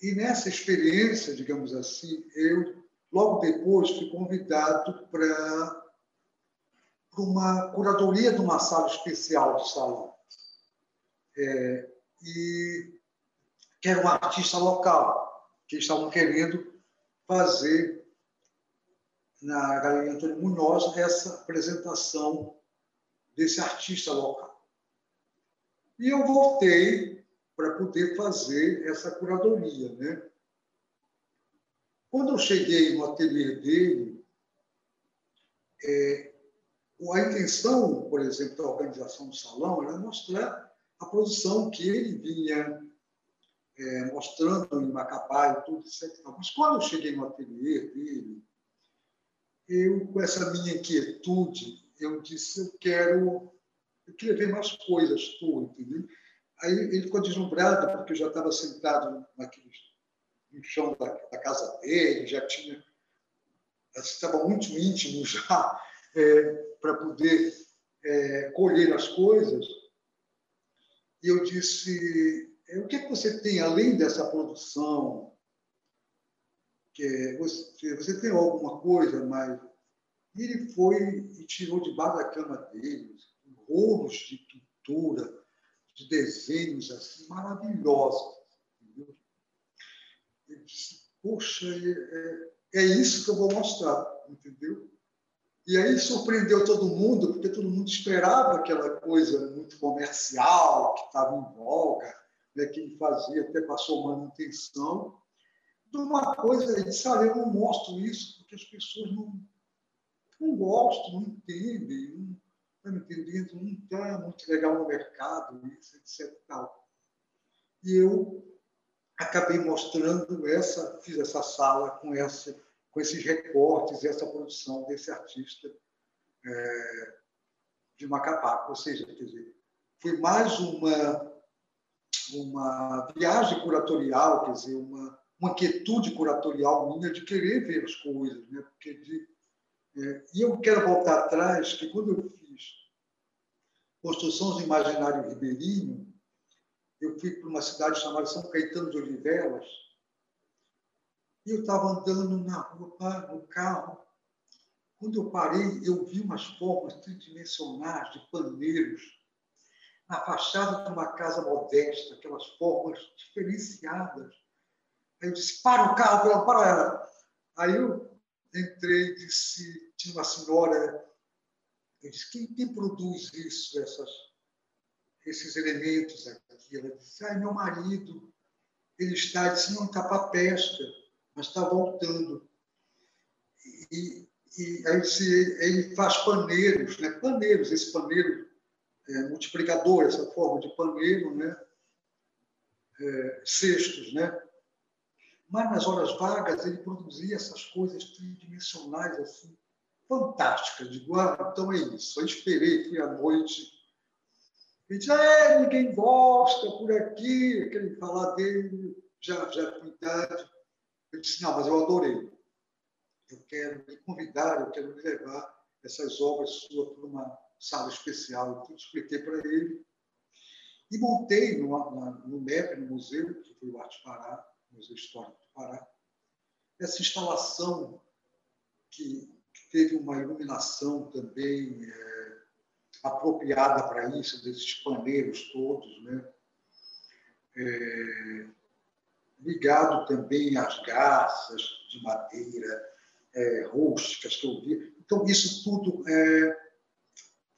e nessa experiência, digamos assim, eu, logo depois, fui convidado para uma curadoria de uma sala especial do salão. É, e que era um artista local, que estavam querendo fazer na Galeria Antônio Munhoz essa apresentação desse artista local. E eu voltei para poder fazer essa curadoria. Né? Quando eu cheguei no ateliê dele, é, a intenção, por exemplo, da organização do salão era mostrar a produção que ele vinha é, mostrando em Macapá e tudo, etc. Mas quando eu cheguei no ateliê dele, eu, com essa minha inquietude, eu disse, eu quero, eu queria ver mais coisas tuas, entendeu? Aí ele ficou deslumbrado, porque eu já estava sentado naquele, no chão da, da casa dele, já tinha, estava muito íntimo já, é, para poder é, colher as coisas. E eu disse, é, o que, é que você tem além dessa produção? Que é, você, você tem alguma coisa mais? E ele foi e tirou debaixo da cama dele rolos de pintura, de desenhos assim, maravilhosos. Entendeu? Eu disse, poxa, é, é, isso que eu vou mostrar, entendeu? E aí surpreendeu todo mundo, porque todo mundo esperava aquela coisa muito comercial, que estava em voga, né, que ele fazia, até passou manutenção, de uma coisa, ele disse, eu não mostro isso porque as pessoas não, não gostam, não entendem, não, está me entendendo? Não está muito legal no mercado, isso, etc. Tal. E eu acabei mostrando essa, fiz essa sala com, essa, com esses recortes, essa produção desse artista é, de Macapá. Ou seja, quer dizer, foi mais uma, uma viagem curatorial, quer dizer, uma, uma quietude curatorial minha de querer ver as coisas, né? Porque de, é, e eu quero voltar atrás, que quando eu Construções do Imaginário Ribeirinho, eu fui para uma cidade chamada São Caetano de Olivelas, e eu estava andando na rua, no carro. Quando eu parei, eu vi umas formas tridimensionais de paneiros na fachada de uma casa modesta, aquelas formas diferenciadas. Aí eu disse, para o carro, para ela. Aí eu entrei e disse, tinha uma senhora eu disse, quem, quem produz isso, essas, esses elementos aqui? Ela disse, ah, é meu marido. Ele está, disse, não, está para pesca, mas está voltando. E, e aí ele faz paneiros, né? paneiros, esse paneiro é, multiplicador, essa forma de paneiro, né? É, cestos, né? Mas nas horas vagas ele produzia essas coisas tridimensionais assim, fantástica. Digo, ah, então é isso. Eu esperei, fui à noite. E disse, é, ninguém gosta por aqui, aquele falar dele, já, já com idade. Eu disse, não, mas eu adorei. Eu quero me convidar, eu quero me levar essas obras suas para uma sala especial. Eu expliquei para ele. E montei no, no MEP, no museu, que foi o Arte Pará, Museu Histórico do Pará, essa instalação que teve uma iluminação também é, apropriada para isso, desses paneiros todos. Né? é, ligado também às garças de madeira é, rústicas que eu vi. Então, isso tudo é,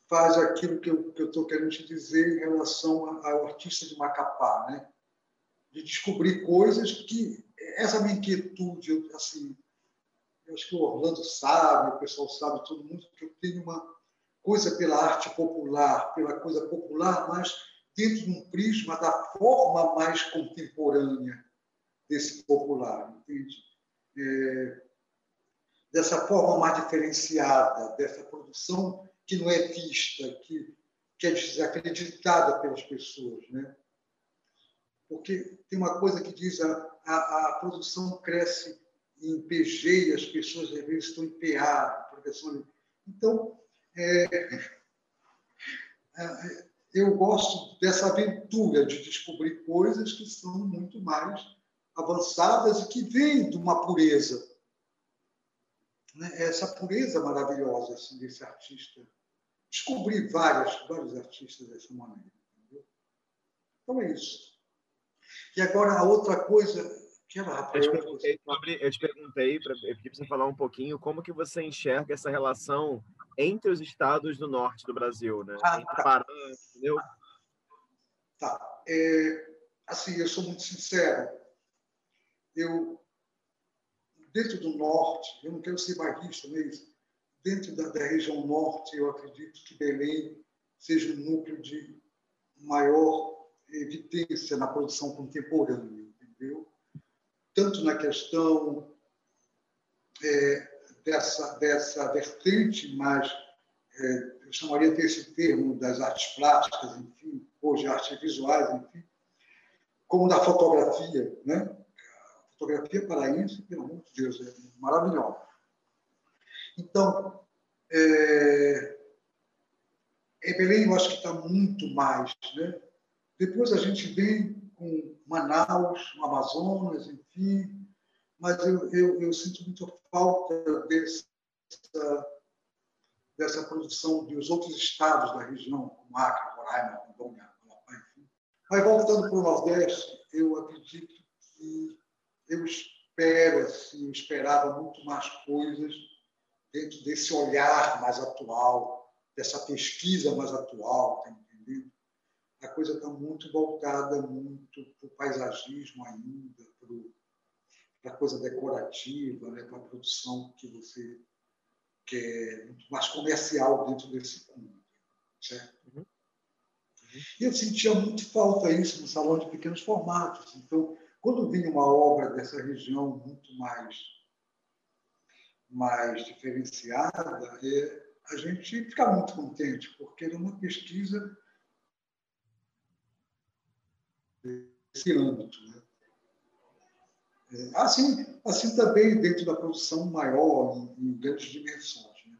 faz aquilo que eu estou querendo te dizer em relação ao artista de Macapá, né? De descobrir coisas que essa minha inquietude, assim, eu acho que o Orlando sabe, o pessoal sabe, todo mundo, que eu tenho uma coisa pela arte popular, pela coisa popular, mas dentro de um prisma da forma mais contemporânea desse popular, entende? É, dessa forma mais diferenciada, dessa produção que não é vista, que, que é desacreditada pelas pessoas, né? Porque tem uma coisa que diz a, a, a produção cresce em PG e as pessoas às vezes estão em PA, professor. Então, é, é, eu gosto dessa aventura de descobrir coisas que são muito mais avançadas e que vêm de uma pureza. Né? Essa pureza maravilhosa assim, desse artista. Descobri várias, vários artistas dessa maneira. Entendeu? Então é isso. E agora a outra coisa que era, Rafael, eu, te perguntei, sobre, eu te perguntei, para você falar um pouquinho, como que você enxerga essa relação entre os estados do norte do Brasil, né? Ah, entre tá. Pará, entendeu? Tá. É, assim, eu sou muito sincero. Eu, dentro do norte, eu não quero ser bairrista mesmo, dentro da, da região norte, eu acredito que Belém seja o núcleo de maior evidência na produção contemporânea, entendeu? Tanto na questão é, dessa, dessa vertente mais, é, eu chamaria desse termo das artes plásticas, enfim, hoje artes visuais, enfim, como da fotografia, né? A fotografia paraense, pelo amor de Deus, é maravilhosa. Então, é, em Belém eu acho que está muito mais, né? Depois a gente vem com Manaus, no Amazonas, enfim, mas eu, eu, eu sinto falta dessa, dessa produção dos outros estados da região, como Acre, Roraima, Rondônia, Amapá, enfim. Mas voltando para o Nordeste, eu acredito que eu espero, assim, eu esperava muito mais coisas dentro desse olhar mais atual, dessa pesquisa mais atual, tá entendendo? A coisa está muito voltada muito para o paisagismo ainda, para a coisa decorativa, né, para a produção que você quer, muito mais comercial dentro desse mundo. Certo? Uhum. Uhum. E eu sentia muito falta isso no salão de pequenos formatos. Então, quando vinha uma obra dessa região muito mais, mais diferenciada, é, a gente fica muito contente, porque era uma pesquisa desse âmbito. Né? Assim, assim também dentro da produção maior, em, grandes dimensões. Né?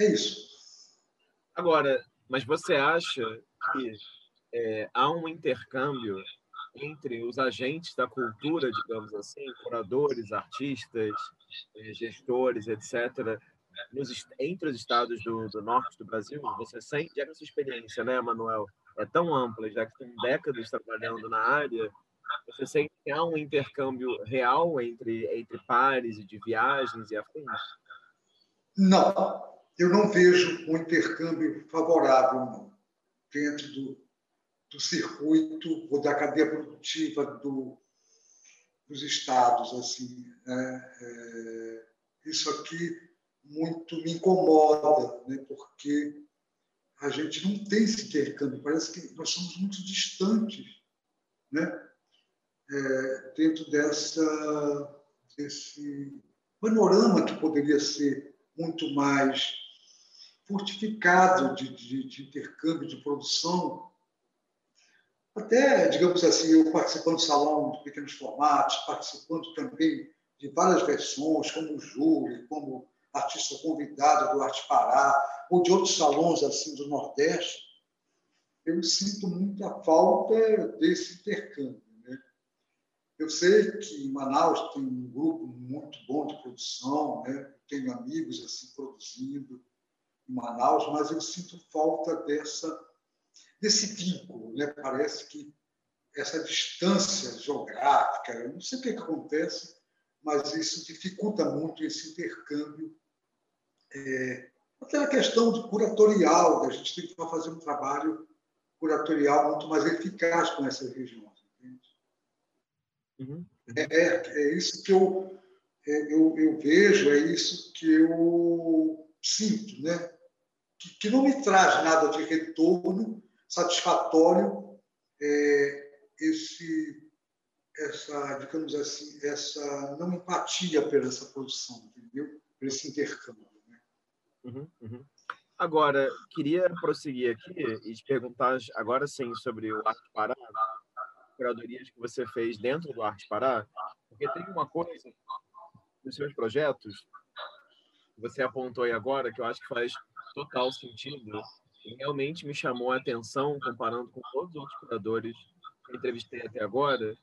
É isso. Agora, mas você acha que é, há um intercâmbio entre os agentes da cultura, digamos assim, curadores, artistas, é, gestores, etc., nos, entre os estados do, do, norte do Brasil? Você sente, já que essa experiência, né, Manuel, é tão ampla, já que tem décadas trabalhando na área, você sente que há um intercâmbio real entre, entre pares e de viagens e afins? Não, eu não vejo um intercâmbio favorável não, dentro do, do circuito ou da cadeia produtiva do, dos estados. Assim, é, é, isso aqui muito me incomoda, né, porque a gente não tem esse intercâmbio, parece que nós somos muito distantes. Né? é, dentro dessa, desse panorama que poderia ser muito mais fortificado de, de, de intercâmbio, de produção. Até, digamos assim, eu participando do salão de pequenos formatos, participando também de várias versões, como júri, como artista convidado do Arte Pará, ou de outros salões assim do Nordeste, eu sinto muita falta desse intercâmbio. Eu sei que em Manaus tem um grupo muito bom de produção, né? tenho amigos assim produzindo em Manaus, mas eu sinto falta dessa desse vínculo. Né? Parece que essa distância geográfica, não sei o que, que acontece, mas isso dificulta muito esse intercâmbio. É, até a questão de curatorial, da gente tem que fazer um trabalho curatorial muito mais eficaz com essas regiões. Uhum. É, é, é, isso que eu, é, eu, eu, vejo, é isso que eu sinto, né? que, que não me traz nada de retorno satisfatório é, esse, essa, digamos assim, essa não empatia pela essa produção, entendeu? Por esse intercâmbio. Uhum, uhum. Agora, queria prosseguir aqui e te perguntar, agora sim, sobre o Arte Pará, curadorias que você fez dentro do Arte Pará, porque tem uma coisa nos seus projetos, você apontou aí agora, que eu acho que faz total sentido e realmente me chamou a atenção, comparando com todos os outros curadores que entrevistei até agora,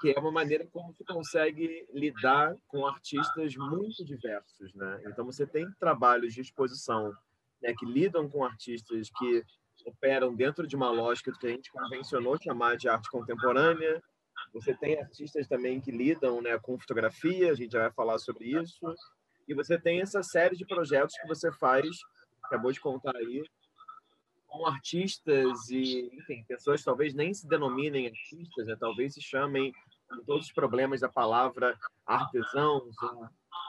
que é uma maneira como você consegue lidar com artistas muito diversos, né? Então você tem trabalhos de exposição né, que lidam com artistas que operam dentro de uma lógica que a gente convencionou chamar de arte contemporânea. Você tem artistas também que lidam né, com fotografia, a gente já vai falar sobre isso. E você tem essa série de projetos que você faz, acabou de contar aí, com artistas e, enfim, pessoas talvez nem se denominem artistas, né? talvez se chamem com todos os problemas da palavra artesãos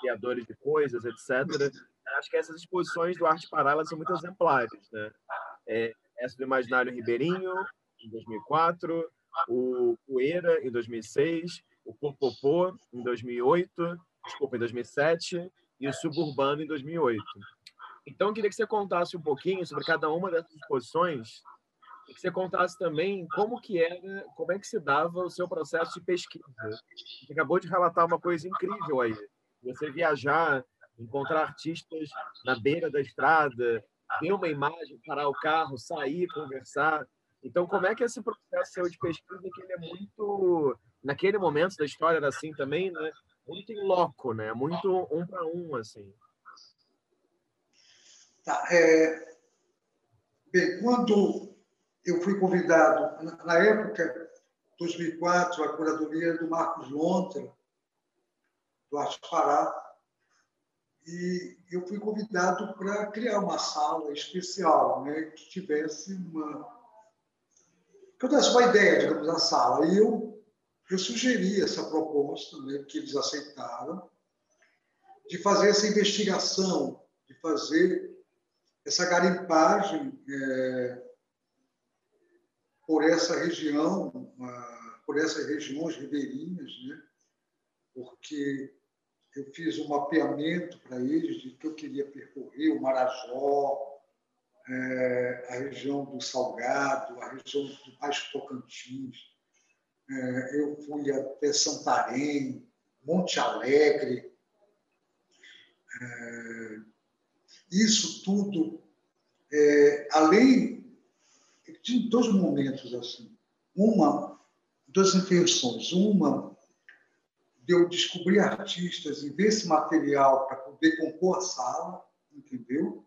criadores de coisas, etc acho que essas exposições do Arte Pará são muito exemplares. Né? É, essa do Imaginário Ribeirinho, em 2004, o Poeira, em 2006, o Popopô, em 2008, desculpa, em 2007, e o Suburbano, em 2008. Então, eu queria que você contasse um pouquinho sobre cada uma dessas exposições que você contasse também como que era, como é que se dava o seu processo de pesquisa. Você acabou de relatar uma coisa incrível aí. Você viajar encontrar artistas na beira da estrada, ver uma imagem, parar o carro, sair, conversar. Então, como é que esse processo seu de pesquisa, que ele é muito, naquele momento da história era assim também, né? Muito em loco, né? Muito um para um, assim. Tá, é... Bem, quando eu fui convidado, na época, 2004, a curadoria do Marcos Lontra, do Arte Pará, e eu fui convidado para criar uma sala especial, né, que tivesse uma. que eu desse uma ideia, digamos, da sala. E eu, eu sugeri essa proposta, né, que eles aceitaram, de fazer essa investigação, de fazer essa garimpagem é, por essa região, por essas regiões ribeirinhas, né, porque eu fiz um mapeamento para eles de que eu queria percorrer o Marajó, é, a região do Salgado, a região do Baixo Tocantins. É, eu fui até Santarém, Monte Alegre. É, isso tudo, além de dois momentos assim. Uma, duas intenções. Uma, de eu descobrir artistas e ver esse material para poder compor a sala, entendeu?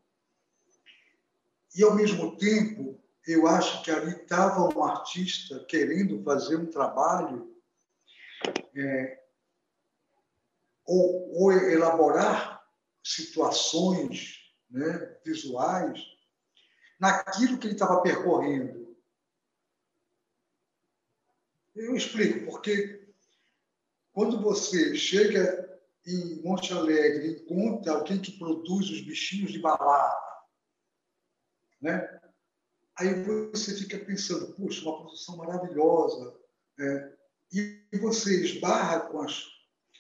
E, ao mesmo tempo, eu acho que ali estava um artista querendo fazer um trabalho é, ou, ou, elaborar situações né, visuais naquilo que ele estava percorrendo. Eu explico, porque quando você chega em Monte Alegre encontra alguém que produz os bichinhos de balada, né? aí você fica pensando, puxa, uma produção maravilhosa. Né? E você esbarra com as,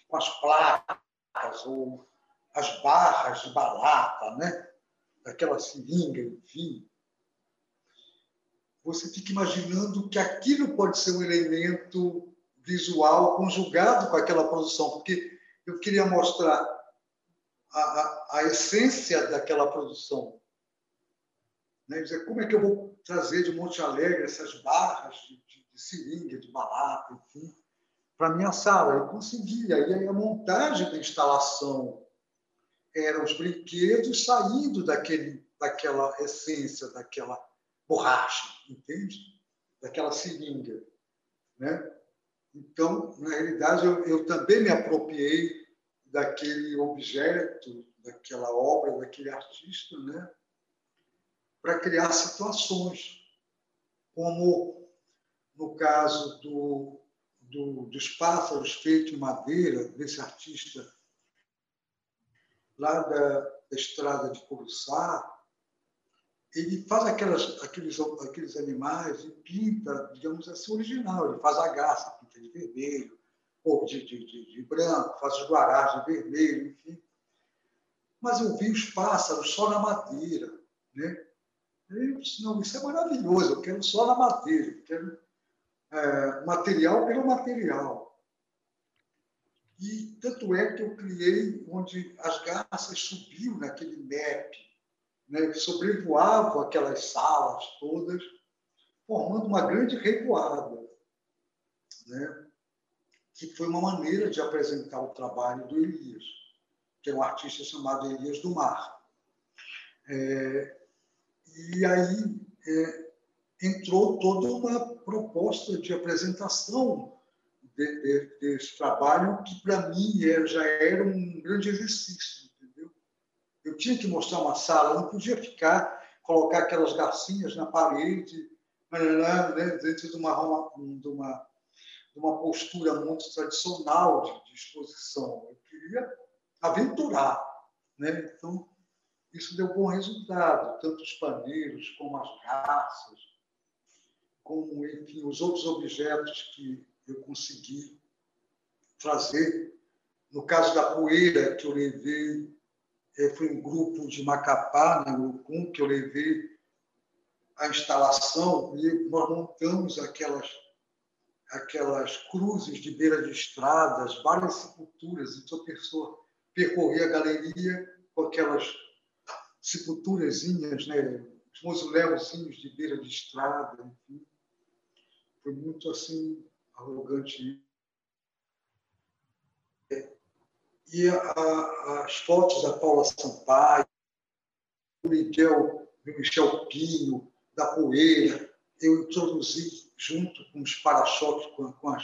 com as placas ou as barras de balata, né? daquela seringa, enfim. Você fica imaginando que aquilo pode ser um elemento visual conjugado com aquela produção, porque eu queria mostrar a, a, a essência daquela produção. Né? Dizer, como é que eu vou trazer de Monte Alegre essas barras de, de, de seringa, de balata, enfim, para minha sala? Eu conseguia. E aí a montagem da instalação eram os brinquedos saindo daquele, daquela essência, daquela borracha, entende? Daquela seringa, né? Então, na realidade, eu, eu também me apropriei daquele objeto, daquela obra, daquele artista, né? Para criar situações, como no caso do, do, dos pássaros feitos em madeira, desse artista lá da, da estrada de Curuçá, ele faz aquelas, aqueles, aqueles animais e pinta, digamos assim, original. Ele faz a garça, pinta de vermelho, ou de, de, de, de branco, faz os guarás de vermelho, enfim. Mas eu vi os pássaros só na madeira. Né? Eu disse, não, isso é maravilhoso, eu quero só na madeira, eu quero é, material pelo material. E tanto é que eu criei onde as garças subiam naquele map, né, que sobrevoavam aquelas salas todas, formando uma grande revoada. Né, que foi uma maneira de apresentar o trabalho do Elias, que é um artista chamado Elias do Mar. É, e aí é, entrou toda uma proposta de apresentação de, de, desse trabalho que, para mim, é, já era um grande exercício? Eu tinha que mostrar uma sala, não podia ficar, colocar aquelas garcinhas na parede, né, dentro de uma, de uma, de uma postura muito tradicional de, de exposição. Eu queria aventurar, né? Então, isso deu bom resultado, tanto os paneiros como as garças, como, enfim, os outros objetos que eu consegui trazer. No caso da poeira, que eu levei, foi um grupo de Macapá, né, Urucum, que eu levei a instalação e nós montamos aquelas aquelas cruzes de beira de estradas, várias sepulturas, então a pessoa percorria a galeria com aquelas sepulturazinhas, né, os mausoléuzinhos de beira de estrada, enfim. Foi muito assim arrogante. E a, as fotos da Paula Sampaio, do Miguel, do Michel Pinho, da Poeira, eu introduzi junto com os para-choques, com, com,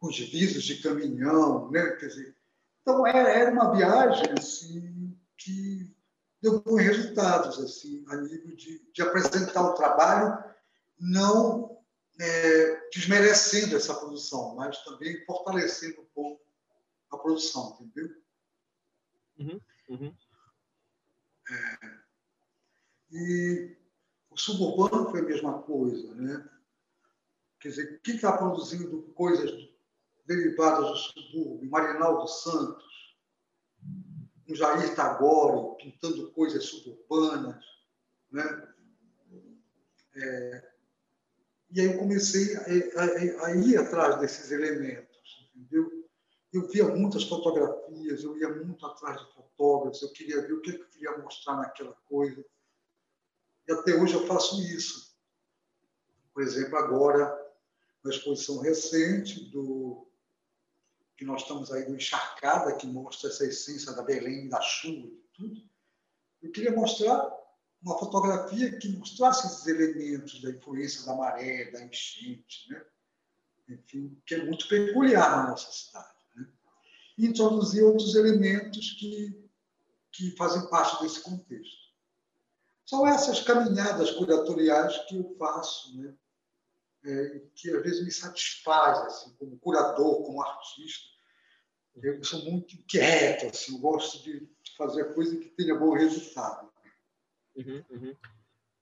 com, os vidros de caminhão, né? Quer dizer, então era, era uma viagem assim que deu bons resultados assim a nível de, de apresentar o trabalho não é, desmerecendo essa produção, mas também fortalecendo um pouco a produção, entendeu? Uhum, uhum. É, e o suburbano foi a mesma coisa, né? Quer dizer, quem está produzindo coisas derivadas do subúrbio? Marinaldo Santos, um Jair Tagore pintando coisas suburbanas, né? É, e aí eu comecei a, a, a, ir atrás desses elementos, entendeu? Eu via muitas fotografias, eu ia muito atrás de fotógrafos, eu queria ver o que eu queria mostrar naquela coisa. E até hoje eu faço isso. Por exemplo, agora, na exposição recente do que nós estamos aí do Encharcada, que mostra essa essência da Belém, da chuva, de tudo. Eu queria mostrar uma fotografia que mostrasse esses elementos da influência da maré, da enchente, né? enfim, que é muito peculiar na nossa cidade. E introduzir outros elementos que, que fazem parte desse contexto. São essas caminhadas curatoriais que eu faço, né? É, que às vezes me satisfaz, assim, como curador, como artista. Eu sou muito inquieto, assim, eu gosto de fazer coisa que tenha bom resultado. Uhum, uhum.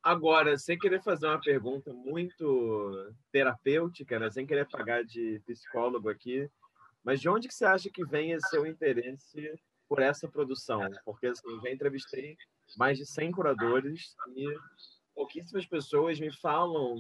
Agora, sem querer fazer uma pergunta muito terapêutica, né? sem querer pagar de psicólogo aqui, mas de onde que você acha que vem esse seu interesse por essa produção? Porque assim, já entrevistei mais de 100 curadores e pouquíssimas pessoas me falam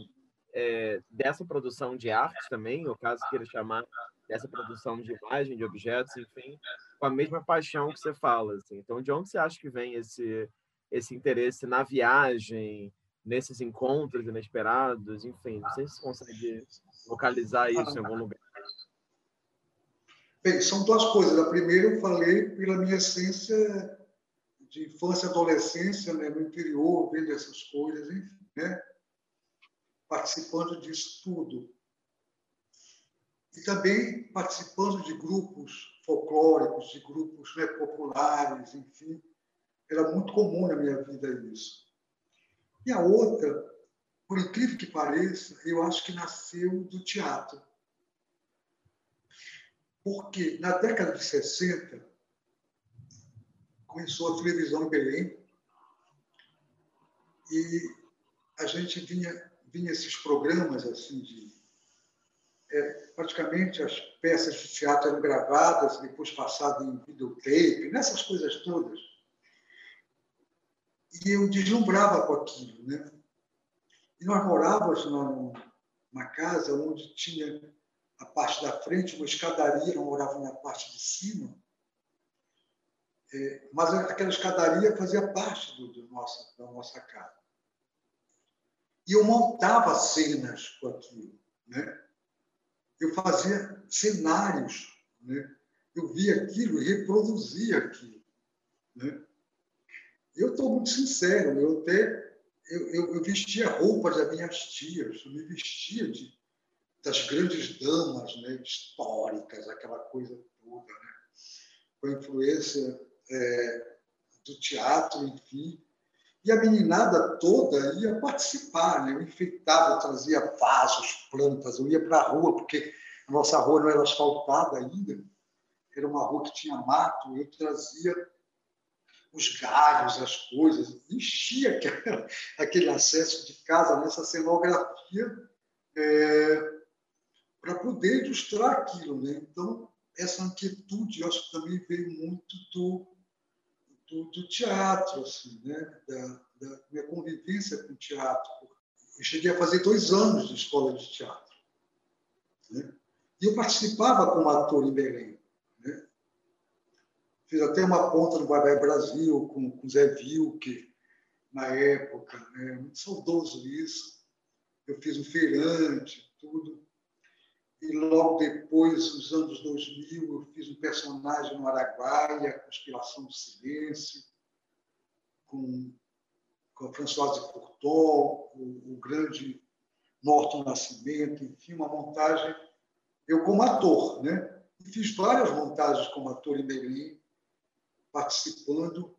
é, dessa produção de arte também, ou caso queira chamar dessa produção de imagem, de objetos, enfim, com a mesma paixão que você fala. Assim. Então, de onde você acha que vem esse esse interesse na viagem, nesses encontros inesperados, enfim, não sei se você consegue localizar isso em algum lugar. Bem, são duas coisas. A primeira, eu falei pela minha essência de infância e adolescência, né, no interior, vendo essas coisas, enfim, né? participando disso tudo. E também participando de grupos folclóricos, de grupos né, populares, enfim. Era muito comum na minha vida isso. E a outra, por incrível que pareça, eu acho que nasceu do teatro. Porque na década de 60, começou a televisão em Belém e a gente vinha, vinha esses programas assim de é, praticamente as peças de teatro eram gravadas, depois passadas em videotape, nessas coisas todas. E eu deslumbrava com aquilo. Né? E nós morávamos numa casa onde tinha a parte da frente, uma escadaria, não morava na parte de cima. É, mas aquela escadaria fazia parte do, do nossa, da nossa casa. E eu montava cenas com aquilo. Né? eu fazia cenários, né? eu via aquilo e reproduzia aquilo. Né? Eu estou muito sincero, eu até eu, eu, eu, vestia roupas das minhas tias, eu me vestia de, das grandes damas né? históricas, aquela coisa toda, né? com a influência é, do teatro, enfim. E a meninada toda ia participar, né? eu enfeitava, eu trazia vasos, plantas, eu ia para a rua, porque a nossa rua não era asfaltada ainda, era uma rua que tinha mato, eu trazia os galhos, as coisas, enchia aquele, acesso de casa nessa cenografia é, para poder ilustrar aquilo. Né? Então, essa inquietude, eu acho que também veio muito do, do, do teatro, assim, né? da, da, minha convivência com o teatro. Eu cheguei a fazer dois anos de escola de teatro. Né? E eu participava como ator em Belém. Né? Fiz até uma ponta no Bye Brasil com, com Zé Vilke, na época. Né? Muito saudoso isso. Eu fiz um feirante, tudo. E logo depois, nos anos 2000, eu fiz um personagem no Araguaia, Conspiração do Silêncio, com, com a Françoise Courton, o, o grande Norton Nascimento, enfim, uma montagem, eu como ator, né? E fiz várias montagens como ator em Belém, participando,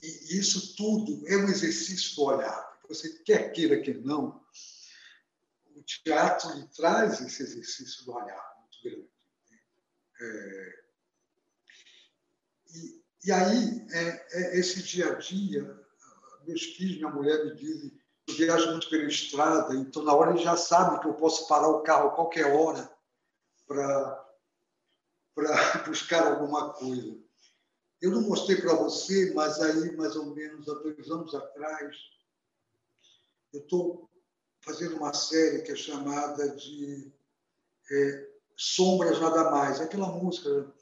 e isso tudo é um exercício do olhar. Você quer queira que não, o teatro lhe traz esse exercício do olhar muito grande. Né? É, e, e, aí, é, é, esse dia a dia, meus filhos, minha mulher me dizem, eu viajo muito pela estrada, então na hora eles já sabem que eu posso parar o carro a qualquer hora para buscar alguma coisa. Eu não mostrei para você, mas aí, mais ou menos há dois anos atrás, eu estou fazendo uma série que é chamada de é, Sombras Nada Mais, aquela música.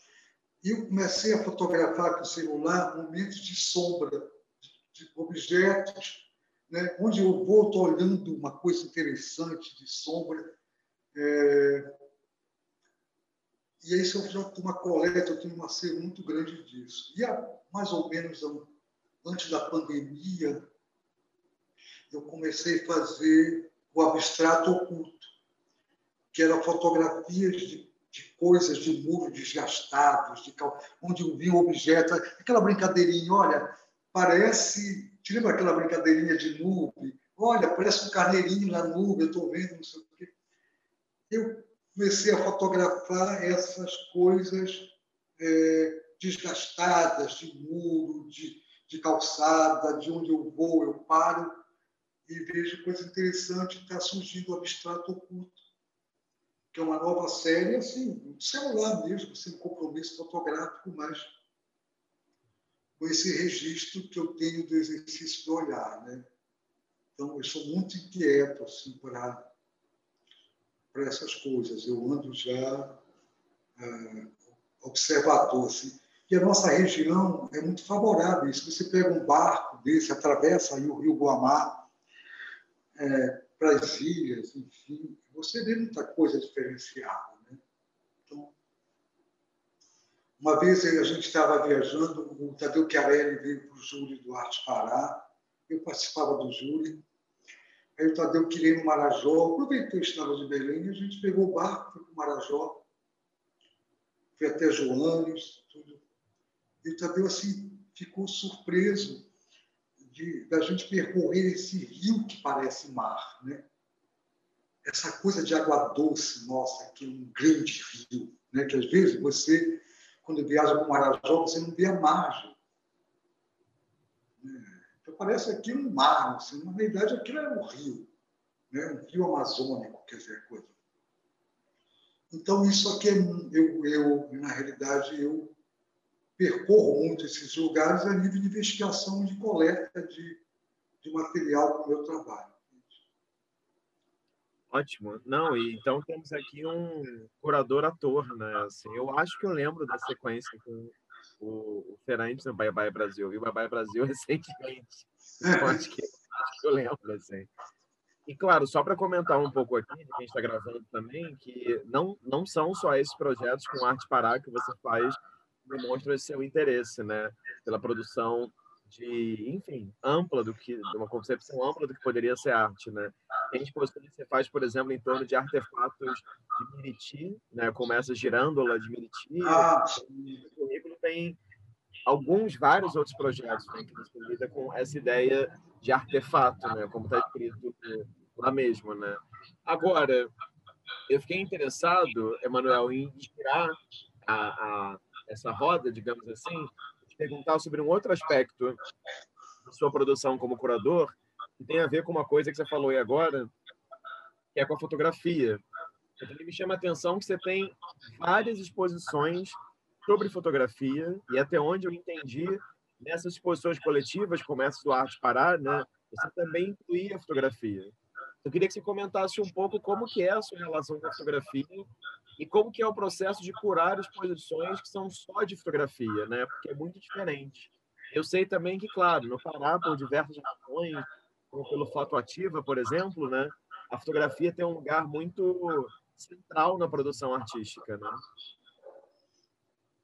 E eu comecei a fotografar com o celular momentos de sombra, de, de objetos, né? onde eu vou, olhando uma coisa interessante de sombra. É... E se eu já uma coleta, eu tenho uma série muito grande disso. E há mais ou menos antes da pandemia, eu comecei a fazer o abstrato oculto, que eram fotografias de, de coisas, de muros desgastados, de, onde eu vi um objeto, aquela brincadeirinha, olha, parece. Te lembra aquela brincadeirinha de nuvem? Olha, parece um carneirinho na nuvem, eu estou vendo, não sei o quê. Eu comecei a fotografar essas coisas é, desgastadas, de muro, de, de calçada, de onde eu vou, eu paro e vejo coisa interessante está surgindo o Abstrato Oculto, que é uma nova série, assim, celular mesmo, sem compromisso fotográfico, mas com esse registro que eu tenho do exercício do olhar. Né? Então, eu sou muito inquieto assim, para, para essas coisas. Eu ando já ah, observador. Assim. E a nossa região é muito favorável isso. Você pega um barco desse, atravessa aí o Rio Guamá, é, para as ilhas, enfim, você vê muita coisa diferenciada. Né? Então, uma vez a gente estava viajando, o Tadeu Chiarelli veio para o júri do Arte Pará, eu participava do júri, Aí o Tadeu queria ir no Marajó, aproveitou que estava de Belém, a gente pegou o barco, foi para o Marajó, foi até Joanes, tudo. E o Tadeu, assim, ficou surpreso de, da gente percorrer esse rio que parece mar, né? Essa coisa de água doce, nossa, que é um grande rio, né? Que às vezes você, quando viaja para o Marajó, você não vê a margem. Né? Então parece aquilo um mar, assim, na realidade aquilo é um rio, né? um rio amazônico, quer dizer, coisa. Então isso aqui é, eu, eu na realidade eu percorro muito esses lugares a nível de investigação, de coleta de, de material para o meu trabalho. Ótimo. Não, e então temos aqui um curador ator, né? Assim, eu acho que eu lembro da sequência com o, o Ferantes no Bye Bye Brasil. Vi o Bye Bye Brasil recentemente. Eu acho que, eu lembro, assim. E claro, só para comentar um pouco aqui, de quem está gravando também, que não, não são só esses projetos com Arte Pará que você faz demonstra seu interesse, né, pela produção de, enfim, ampla do que, de uma concepção ampla do que poderia ser arte, né? Tem exposições que você faz, por exemplo, em torno de artefatos de Miriti, né? Como essa girândola de Miriti. Ah. O currículo tem alguns, vários outros projetos né, que você lida com essa ideia de artefato, né? Como está escrito lá mesmo, né? Agora, eu fiquei interessado, Emanuel, em inspirar a, a essa roda, digamos assim, te perguntar sobre um outro aspecto da sua produção como curador, que tem a ver com uma coisa que você falou aí agora, que é com a fotografia. Me chama a atenção que você tem várias exposições sobre fotografia, e até onde eu entendi, nessas exposições coletivas, como essa do Arte Pará, né, você também incluía a fotografia. Eu queria que você comentasse um pouco como que é a sua relação com a fotografia e como que é o processo de curar exposições que são só de fotografia, né? Porque é muito diferente. Eu sei também que, claro, no Pará, por diversas razões, como pelo Foto Ativa, por exemplo, né? A fotografia tem um lugar muito central na produção artística, né?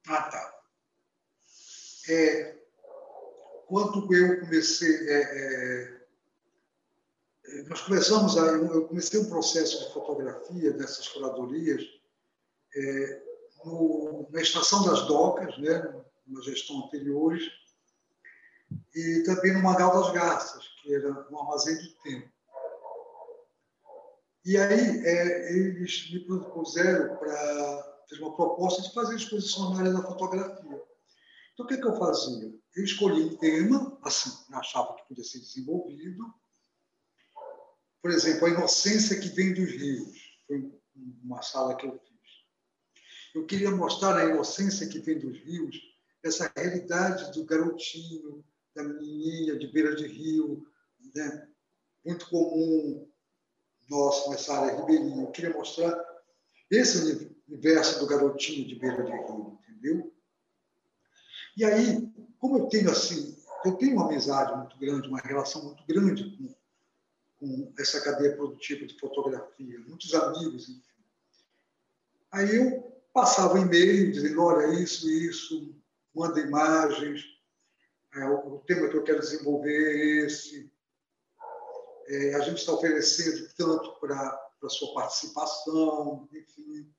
Ah, tá. É, quando eu comecei, é, é, é nós começamos a, eu comecei um processo de fotografia dessas curadorias é, no, na estação das docas, né, na gestão anteriores, e também no Magal das Garças, que era um armazém do tempo. E aí é, eles me propuseram para fazer uma proposta de fazer exposição na área da fotografia. Então, o que, é que eu fazia? Eu escolhi um tema, assim, achava que podia ser desenvolvido. Por exemplo, a inocência que vem dos rios. Foi uma sala que eu. Eu queria mostrar a inocência que vem dos rios, essa realidade do garotinho, da menininha de beira de rio, né? muito comum nosso nessa área ribeirinha. Eu queria mostrar esse universo do garotinho de beira de rio, entendeu? E aí, como eu tenho assim, eu tenho uma amizade muito grande, uma relação muito grande com, com essa cadeia produtiva de fotografia, muitos amigos, enfim. Aí eu passava e-mail dizendo, olha, isso, isso, manda imagens, é, o, tema que eu quero desenvolver é esse, é, a gente está oferecendo tanto para a sua participação, enfim.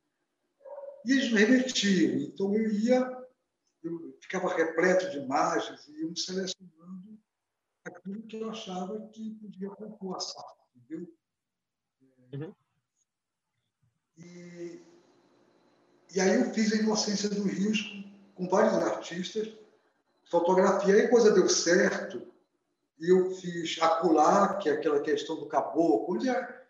E eles me remetiam, então eu ia, eu ficava repleto de imagens e iam selecionando aquilo que eu achava que podia compor a sala, entendeu? Uhum. E e aí eu fiz a Inocência dos Rios com, vários artistas, fotografia, aí a coisa deu certo, e eu fiz acular, que é aquela questão do caboclo, onde é,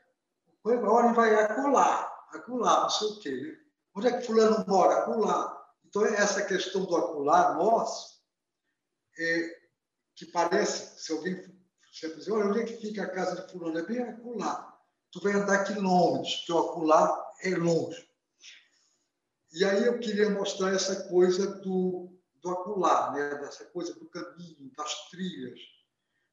onde vai acular, acular, não sei o quê. Né? Onde é que fulano mora? Acular. Então, essa questão do acular nosso, é, que parece, se alguém se dizer, olha, onde é que fica a casa de fulano? É bem acular. Tu vai andar quilômetros, porque o acular é longe. E aí eu queria mostrar essa coisa do, do acular, né? dessa coisa do caminho, das trilhas,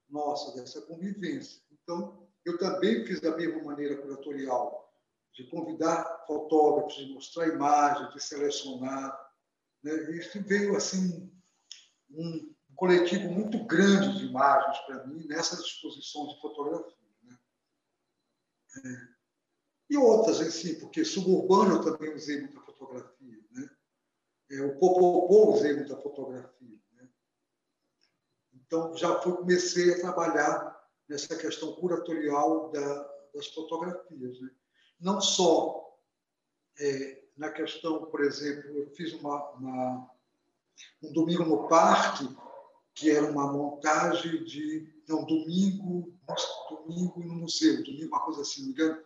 nossa, dessa convivência. Então, eu também fiz da mesma maneira curatorial, de convidar fotógrafos, de mostrar imagens, de selecionar. Né? Isso veio assim um coletivo muito grande de imagens para mim nessas exposições de fotografia. Né? É. E outras, assim, porque suburbano eu também usei muita fotografia. Né? É, o Popopô usei muita fotografia. Né? Então, já fui, comecei a trabalhar nessa questão curatorial da, das fotografias. Né? Não só é, na questão, por exemplo, eu fiz uma, uma, um domingo no parque, que era uma montagem de não domingo, domingo no museu, domingo uma coisa assim, me engano,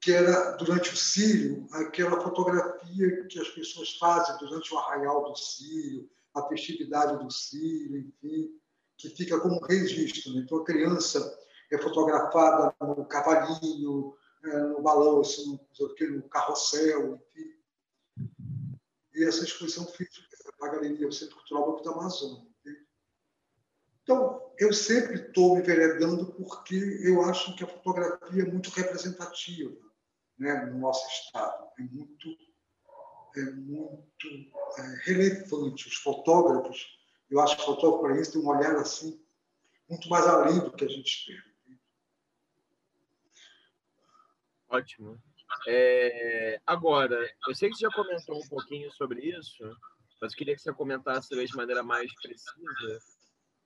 que era durante o Sírio, aquela fotografia que as pessoas fazem durante o arraial do Sírio, a festividade do Sírio, enfim, que fica como registro. Né? Então a criança é fotografada no cavalinho, é, no balanço, no, no carrossel, enfim. E essa exposição física na Galeria do Centro Cultural da Amazônia. Então, eu sempre estou me enveredando porque eu acho que a fotografia é muito representativa né, no nosso Estado. É muito, é muito é, relevante. Os fotógrafos, eu acho que o fotógrafo para isso tem um olhar assim, muito mais além do que a gente espera. Ótimo. É, agora, eu sei que você já comentou um pouquinho sobre isso, mas queria que você comentasse de maneira mais precisa,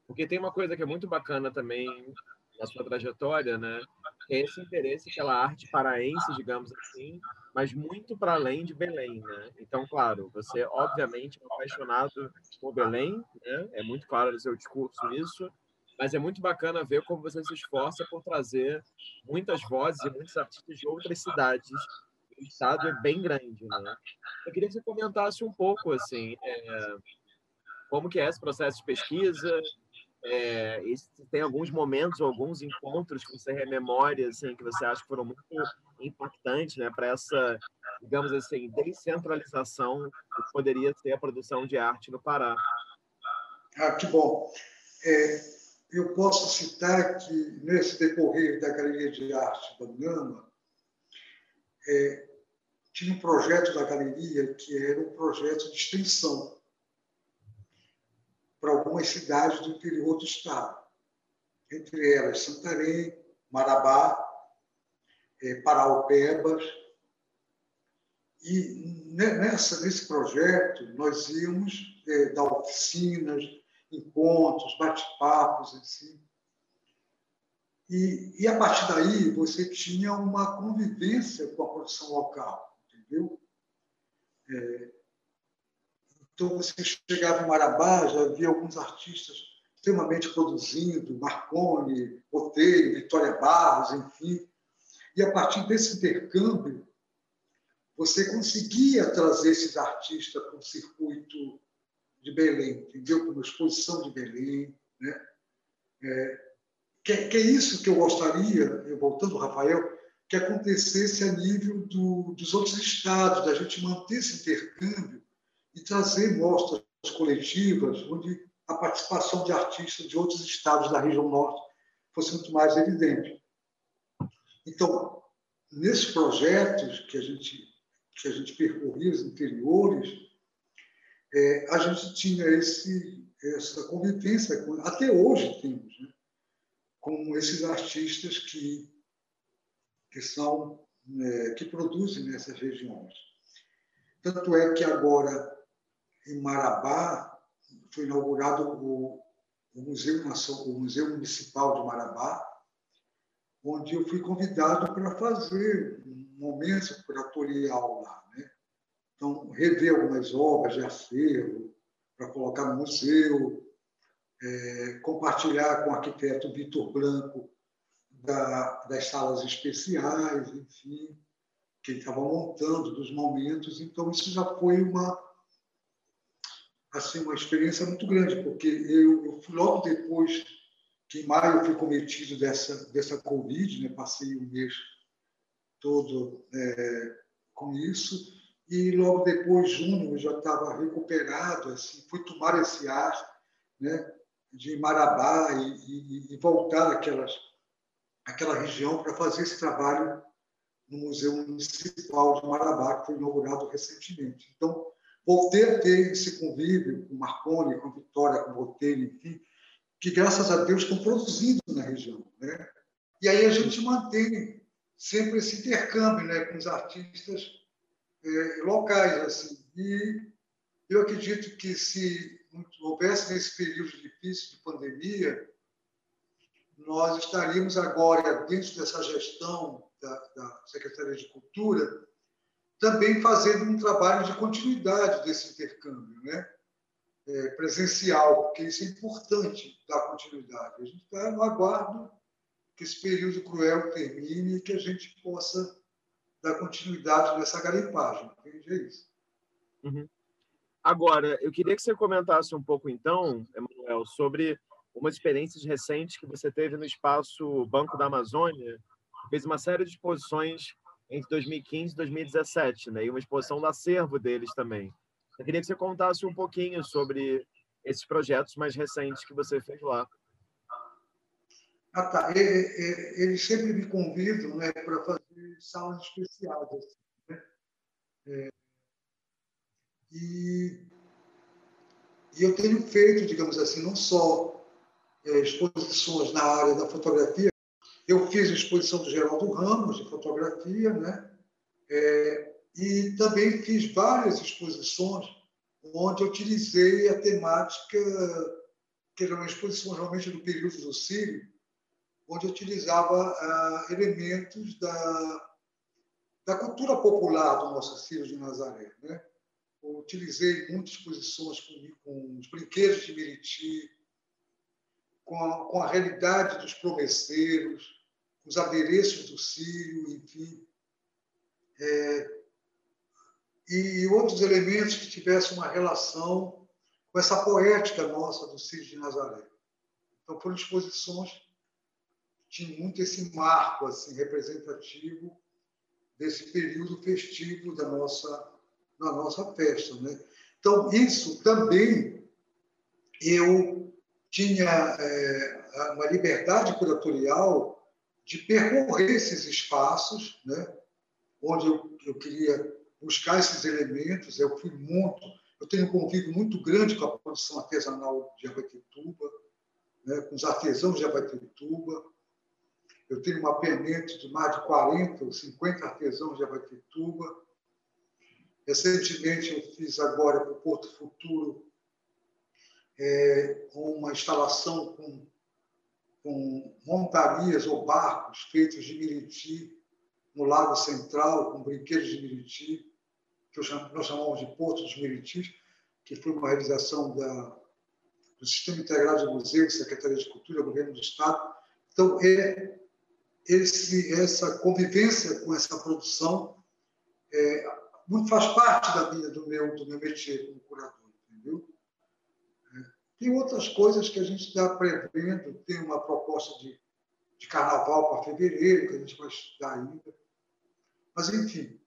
porque tem uma coisa que é muito bacana também na sua trajetória, né? É esse interesse pela arte paraense, digamos assim, mas muito para além de Belém, né? Então, claro, você obviamente é apaixonado por Belém, né? É muito claro no seu discurso isso, mas é muito bacana ver como você se esforça por trazer muitas vozes e muitos artistas de outras cidades. O estado é bem grande, né? Eu queria que você comentasse um pouco, assim, é, como que é esse processo de pesquisa, é, tem alguns momentos, alguns encontros que você rememora, assim, que você acha que foram muito impactantes, né, para essa, digamos assim, descentralização que poderia ser a produção de arte no Pará. Ah, que bom. É, eu posso citar que, nesse decorrer da Galeria de Arte da Gama, é, tinha um projeto da galeria que era um projeto de extensão algumas cidades do interior do estado, entre elas Santarém, Marabá, é, Paraupebas. E nessa, nesse projeto nós íamos é, dar oficinas, encontros, bate-papos, assim. E, e a partir daí você tinha uma convivência com a produção local, entendeu? É, então você chegava em Marabá, já havia alguns artistas extremamente produzindo, Marconi, Botelho, Vitória Barros, enfim. E a partir desse intercâmbio, você conseguia trazer esses artistas para o circuito de Belém, entendeu? Como exposição de Belém, né? É, que, que, é isso que eu gostaria, eu voltando ao Rafael, que acontecesse a nível do, dos outros estados, da gente manter esse intercâmbio e trazer mostras coletivas onde a participação de artistas de outros estados da região norte fosse muito mais evidente. Então, nesses projetos que a gente que a gente percorria os interiores, é, a gente tinha esse, essa convivência, com, até hoje temos, né, com esses artistas que, que são é, que produzem nessas regiões. Tanto é que agora em Marabá foi inaugurado o, o Museu o Museu Municipal de Marabá, onde eu fui convidado para fazer um momento curatorial lá. Então, rever algumas obras de acervo para colocar no museu, é, compartilhar com o arquiteto Vitor Branco da, das salas especiais, enfim, que ele estava montando dos momentos. Então, isso já foi uma assim uma experiência muito grande, porque eu, logo depois que em maio eu fui cometido dessa dessa Covid, né? passei um mês todo é, com isso e logo depois, junho, eu já estava recuperado, assim, fui tomar esse ar né, de Marabá e, e, e voltar àquelas, àquela região para fazer esse trabalho no Museu Municipal de Marabá, que foi inaugurado recentemente. Então, voltei a ter esse convívio com Marconi, com Vitória, com Botelho, enfim, que graças a Deus estão produzindo na região. Né? E aí a gente mantém sempre esse intercâmbio né, com os artistas é, locais. Assim. E eu acredito que se houvesse nesse período difícil de pandemia, nós estaríamos agora, dentro dessa gestão da, da Secretaria de Cultura, também fazendo um trabalho de continuidade desse intercâmbio, né? É, presencial, porque isso é importante dar continuidade. A gente está no aguardo que esse período cruel termine e que a gente possa dar continuidade nessa garimpagem. Entende? É isso. Uhum. Agora, eu queria que você comentasse um pouco, então, Emanuel, sobre umas experiências recentes que você teve no espaço Banco da Amazônia. Fez uma série de exposições entre 2015 e 2017, né? E uma exposição do acervo deles também. Eu queria que você contasse um pouquinho sobre esses projetos mais recentes que você fez lá. Ah, tá. Eles sempre me convidam né, para fazer salas especiais. Assim, né? é, e, e eu tenho feito, digamos assim, não só é, exposições na área da fotografia, eu fiz a exposição do Geraldo Ramos, de fotografia, né? É, e também fiz várias exposições onde eu utilizei a temática, que era uma exposição realmente do período do Sírio, onde eu utilizava ah, elementos da, da cultura popular do nosso Sírio de Nazaré. Né? Utilizei muitas exposições com, com os brinquedos de Meriti, com a, com a realidade dos promesseiros, os adereços do Sírio, enfim. É, e outros elementos que tivessem uma relação com essa poética nossa do Sírio de Nazaré. Então, foram exposições que tinham muito esse marco assim, representativo desse período festivo da nossa na nossa festa. Né? Então, isso também eu tinha é, uma liberdade curatorial de percorrer esses espaços, né? onde eu, eu queria buscar esses elementos. Eu fui muito, eu tenho um convívio muito grande com a produção artesanal de Abaitetuba, né? com os artesãos de Abaitetuba. Eu tenho um mapeamento de mais de 40 ou 50 artesãos de Abaitetuba Recentemente, eu fiz agora para o Porto Futuro é, uma instalação com, com montarias ou barcos feitos de Miriti, no Lago Central, com brinquedos de Miriti, que nós chamamos de Porto dos Miritis, que foi uma realização da, do Sistema Integrado de Museus, Secretaria de Cultura, Governo do Estado. Então, é esse, essa convivência com essa produção é, faz parte da minha, do meu, do meu métier como curador, entendeu? Tem outras coisas que a gente está prevendo, tem uma proposta de, de carnaval para fevereiro, que a gente vai estudar ainda. Mas, enfim,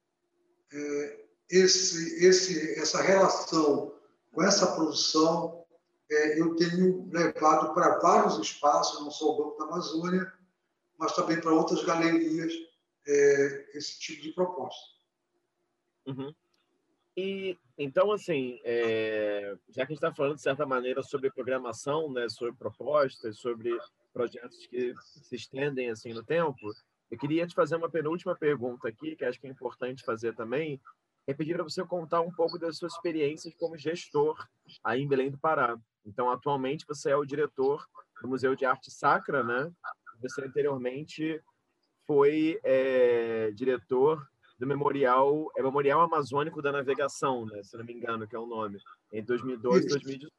é, esse, esse, essa relação com essa produção é, eu tenho levado para vários espaços, não só o Banco da Amazônia, mas também para outras galerias, é, esse tipo de proposta. Uhum. E então, assim, é, já que a gente está falando de certa maneira sobre programação, né, sobre propostas, sobre projetos que se estendem assim no tempo, eu queria te fazer uma penúltima pergunta aqui, que acho que é importante fazer também, é pedir para você contar um pouco das suas experiências como gestor aí em Belém do Pará. Então, atualmente você é o diretor do Museu de Arte Sacra, né? Você anteriormente foi é, diretor do Memorial, é Memorial Amazônico da Navegação, né, se não me engano, que é o nome, em 2012 e 2018.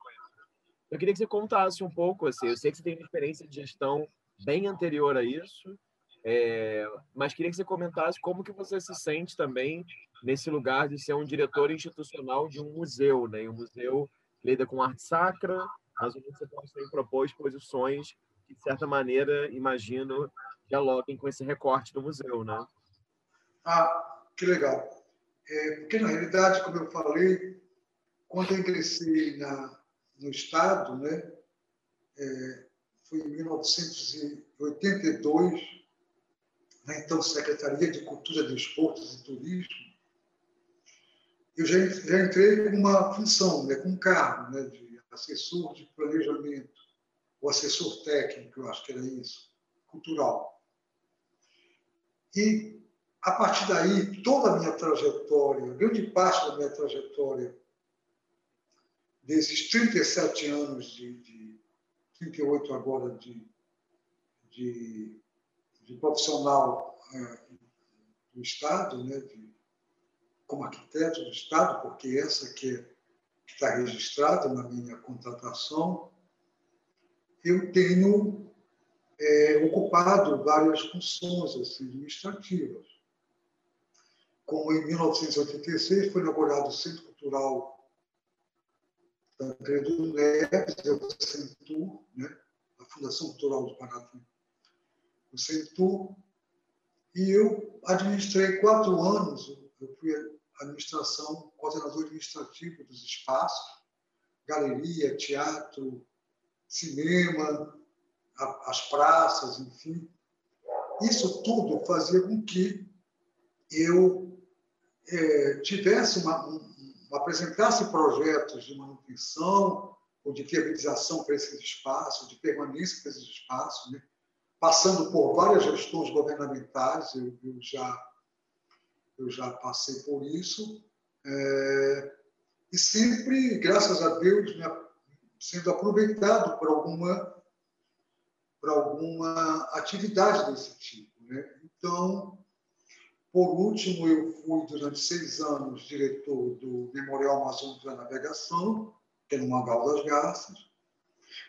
Eu queria que você contasse um pouco, assim, eu sei que você tem uma experiência de gestão bem anterior a isso, é, mas queria que você comentasse como que você se sente também nesse lugar de ser um diretor institucional de um museu, né? um museu que lida com arte sacra, mas onde você pode também propor exposições que, de certa maneira, imagino, dialoguem com esse recorte do museu, né? Ah, que legal. É, porque, na realidade, como eu falei, quando eu ingressei na, no Estado, né, é, foi em 1982, na então Secretaria de Cultura, Desportos e Turismo, eu já, já entrei com uma função, né, com um cargo né, de assessor de planejamento, ou assessor técnico, eu acho que era isso, cultural. E, a partir daí, toda a minha trajetória, grande parte da minha trajetória, desses 37 anos de, de 38 agora de, de, de profissional é, do Estado, né, de, como arquiteto do Estado, porque essa que é, está registrada na minha contratação, eu tenho é, ocupado várias funções assim, administrativas. Como em 1986 foi inaugurado o Centro Cultural Tancredo Neves, é o Centur, né? a Fundação Cultural do Paraná, o Centur, e eu administrei quatro anos, eu fui administração, coordenador administrativo dos espaços, galeria, teatro, cinema, as praças, enfim. Isso tudo fazia com que eu é, tivesse uma, um, apresentasse projetos de manutenção ou de viabilização para esses espaços, de permanência para esses espaços, né? passando por várias gestões governamentais, eu, eu, já, eu já passei por isso, é, e sempre, graças a Deus, né, sendo aproveitado por alguma, por alguma atividade desse tipo. Né? Então, por último, eu fui durante seis anos diretor do Memorial Amazônico da Navegação, que é no Mangal das Garças,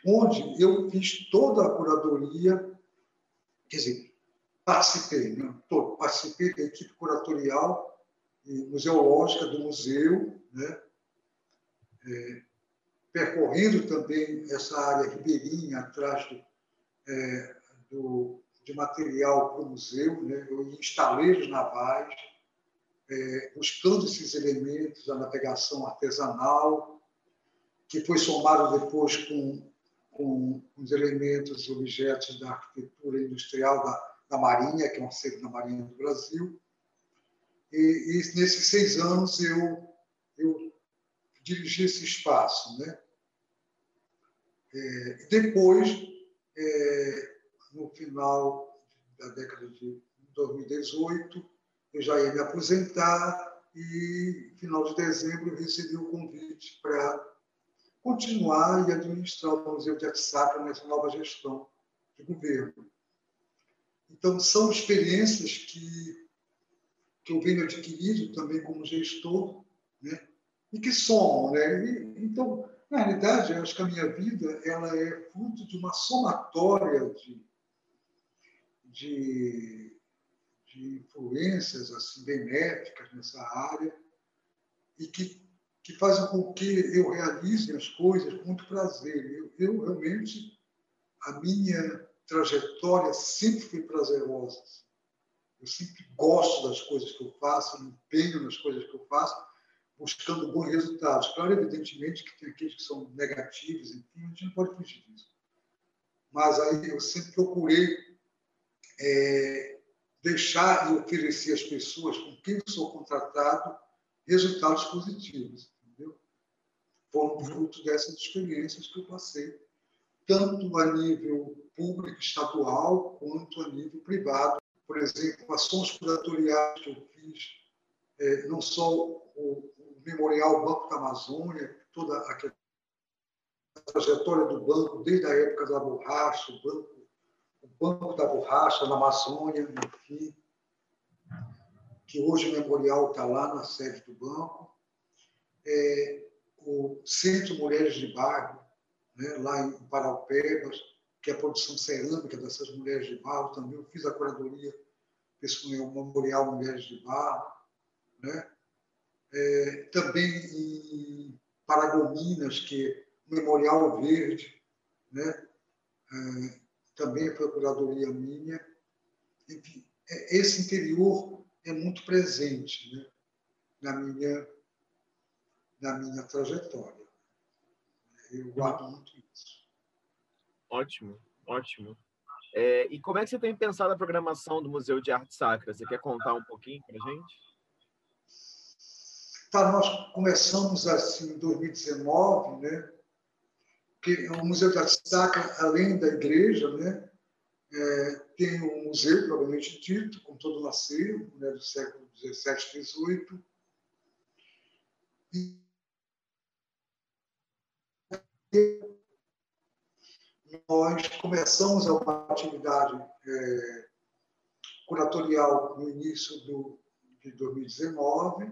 onde eu fiz toda a curadoria, quer dizer, participei, né? participei da equipe curatorial e museológica do museu, né? É, percorrendo também essa área ribeirinha atrás do, é, do de material para o museu, né? estaleiros navais, é, buscando esses elementos da navegação artesanal, que foi somado depois com, com os elementos e objetos da arquitetura industrial da, da Marinha, que é um acervo da Marinha do Brasil. E, e, nesses seis anos eu, eu dirigi esse espaço. Né? É, depois, é, no final da década de 2018, eu já ia me aposentar e, final de dezembro, recebi o convite para continuar e administrar o Museu de Arte Sacra nessa nova gestão de governo. Então, são experiências que, que eu venho adquirindo também como gestor, né? e que somam. Né? E, então, na realidade, eu acho que a minha vida ela é fruto de uma somatória de de, de influências assim, benéficas nessa área e que, que fazem com que eu realize as coisas com muito prazer. Eu, eu realmente, a minha trajetória sempre foi prazerosa. Eu sempre gosto das coisas que eu faço, me empenho nas coisas que eu faço, buscando bons resultados. Claro, evidentemente, que tem aqueles que são negativos, enfim, a gente não pode fugir disso. Mas aí eu sempre procurei é, deixar e oferecer às pessoas com quem sou contratado resultados positivos. Entendeu? Foram uhum. fruto dessas experiências que eu passei, tanto a nível público, estadual, quanto a nível privado. Por exemplo, ações curatoriais que eu fiz, é, não só o, o Memorial Banco da Amazônia, toda a trajetória do banco, desde a época da borracha, o banco o Banco da Borracha, na Amazônia, enfim, que hoje o memorial está lá na sede do banco. É, o Centro Mulheres de Barro, né, lá em Paraupebas, que é a produção cerâmica dessas mulheres de barro também. Eu fiz a curadoria desse memorial Mulheres de Barro. Né? É, também em Paragominas, que é o Memorial Verde, né? É, também a procuradoria minha. Enfim, é, esse interior é muito presente né, na, minha, na minha trajetória. Eu guardo muito isso. Ótimo, ótimo. É, e como é que você tem pensado a programação do Museu de Arte Sacra? Você quer contar um pouquinho para a gente? Tá, nós começamos assim em 2019, né? Que o Museu da Sacra, além da igreja, né, É, tem um museu, provavelmente dito, com todo o acervo né, do século XVII XVIII. E nós começamos uma atividade é, curatorial no início do, de 2019,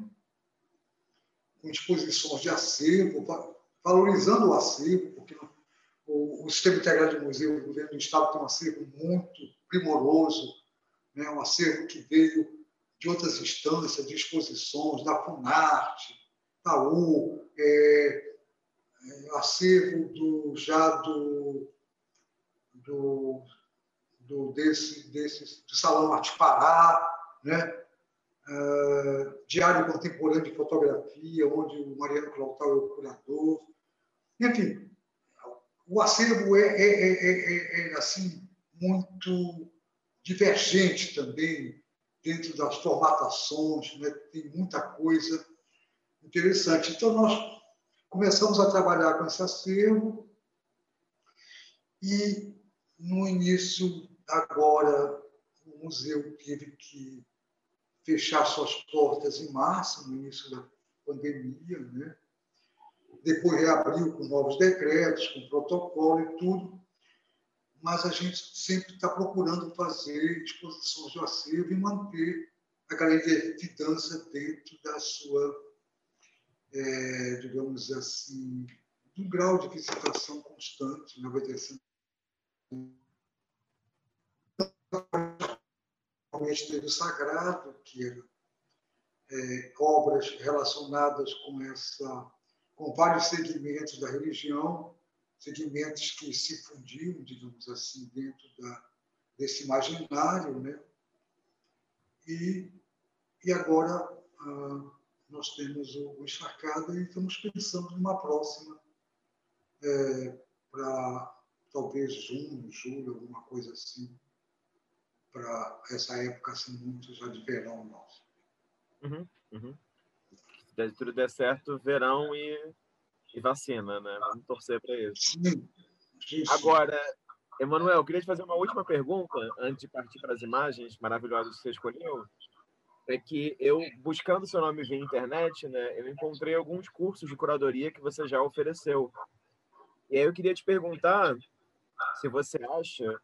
com exposições de acervo, valorizando o acervo, o, o Sistema Integrado de Museu do Governo do Estado tem um acervo muito primoroso, né? um acervo que veio de outras instâncias, de exposições, da FUNARTE, da U, é, é, acervo do, já do, do, do desse, desse, do Salão Arte Pará, né? Uh, Diário Contemporâneo de Fotografia, onde o Mariano Clautal é o curador. Enfim, o acervo é, é, é, é, assim muito divergente também dentro das formatações, né? tem muita coisa interessante. Então, nós começamos a trabalhar com esse acervo e, no início, agora, o museu teve que fechar suas portas em março, no início da pandemia, né? Depois reabriu com novos decretos, com protocolo e tudo, mas a gente sempre está procurando fazer exposições de acervo e manter a galeria de dança dentro da sua, é, digamos assim, um grau de visitação constante, na. Realmente teve o sagrado, que era é, obras relacionadas com essa com vários segmentos da religião, segmentos que se fundiam, digamos assim, dentro da, desse imaginário, né? E, e agora ah, nós temos o, o e estamos pensando numa próxima é, para talvez junho, julho, alguma coisa assim, para essa época assim, muito já de verão nosso. Uhum, uhum se tudo der certo, verão e, e vacina, né? Vamos torcer para isso. Agora, Emanuel, eu queria te fazer uma última pergunta antes de partir para as imagens maravilhosas que você escolheu. É que eu, buscando seu nome via internet, né, eu encontrei alguns cursos de curadoria que você já ofereceu. E aí eu queria te perguntar se você acha,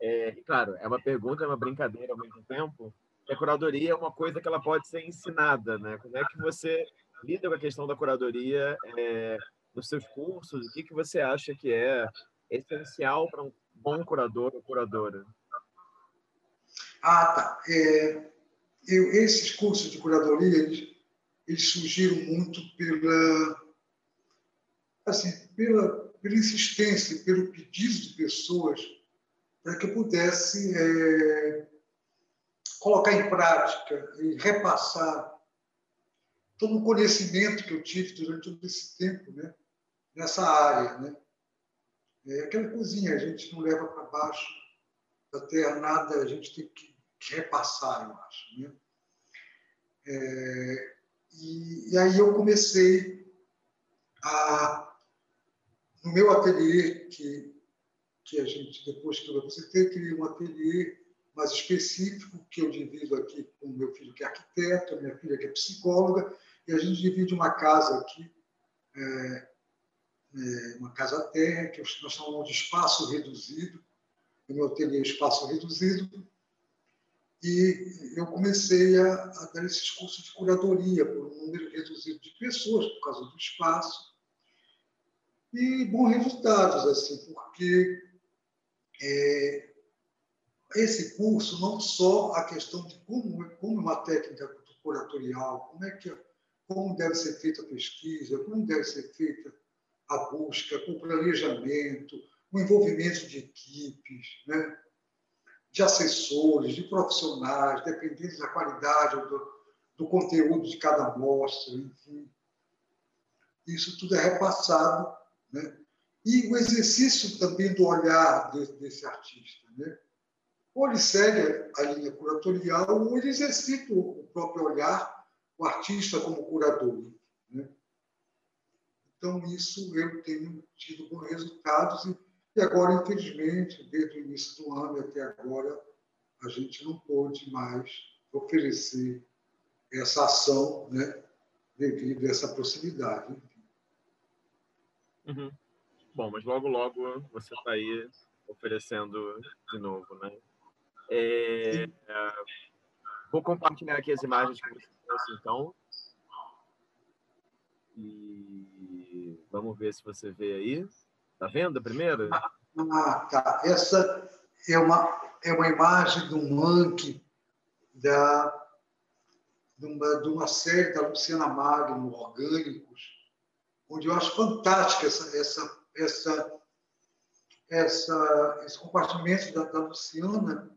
é, claro, é uma pergunta, é uma brincadeira ao mesmo tempo, a curadoria é uma coisa que ela pode ser ensinada, né? Como é que você lida com a questão da curadoria é, nos seus cursos? O que, que você acha que é essencial para um bom curador ou curadora? Ah, tá. É, eu, esses cursos de curadoria, eles, eles surgiram muito pela, assim, pela, pela insistência, pelo pedido de pessoas para que eu pudesse é, colocar em prática e repassar todo o conhecimento que eu tive durante todo esse tempo né, nessa área. Né? É aquela cozinha, a gente não leva para baixo da terra nada, a gente tem que, repassar, eu acho. Né? É, e, e, aí eu comecei a, no meu ateliê, que, que a gente, depois que eu visitei, criei um ateliê mais específico, que eu divido aqui com meu filho que é arquiteto, minha filha que é psicóloga, e a gente divide uma casa aqui, é, é, uma casa terra, que nós chamamos de espaço reduzido, o meu ateliê é espaço reduzido, e eu comecei a, a, dar esses cursos de curadoria por um número reduzido de pessoas, por causa do espaço, e bons resultados, assim, porque é, esse curso não só a questão de como, como uma técnica curatorial, como é que como deve ser feita a pesquisa, como deve ser feita a busca, o planejamento, o envolvimento de equipes, né? de assessores, de profissionais, dependendo da qualidade do, do conteúdo de cada amostra, enfim. Isso tudo é repassado. Né? E o exercício também do olhar de, desse artista. Né? Ou ele segue a linha curatorial, ou ele exercita o próprio olhar, o artista como curador. Né? Então, isso eu tenho tido bons resultados e, agora, infelizmente, desde o início do ano até agora, a gente não pôde mais oferecer essa ação, né, devido a essa proximidade. Uhum. Bom, mas logo, logo você está aí oferecendo de novo, né? É... Vou compartilhar aqui as imagens que você trouxe, então. E vamos ver se você vê aí. Tá vendo a primeira? Ah, tá. Essa é uma, é uma imagem de um manque da, de, uma, de uma série da Luciana Magno, Orgânicos, onde eu acho fantástica essa, essa, essa, essa, esse compartimento da, da Luciana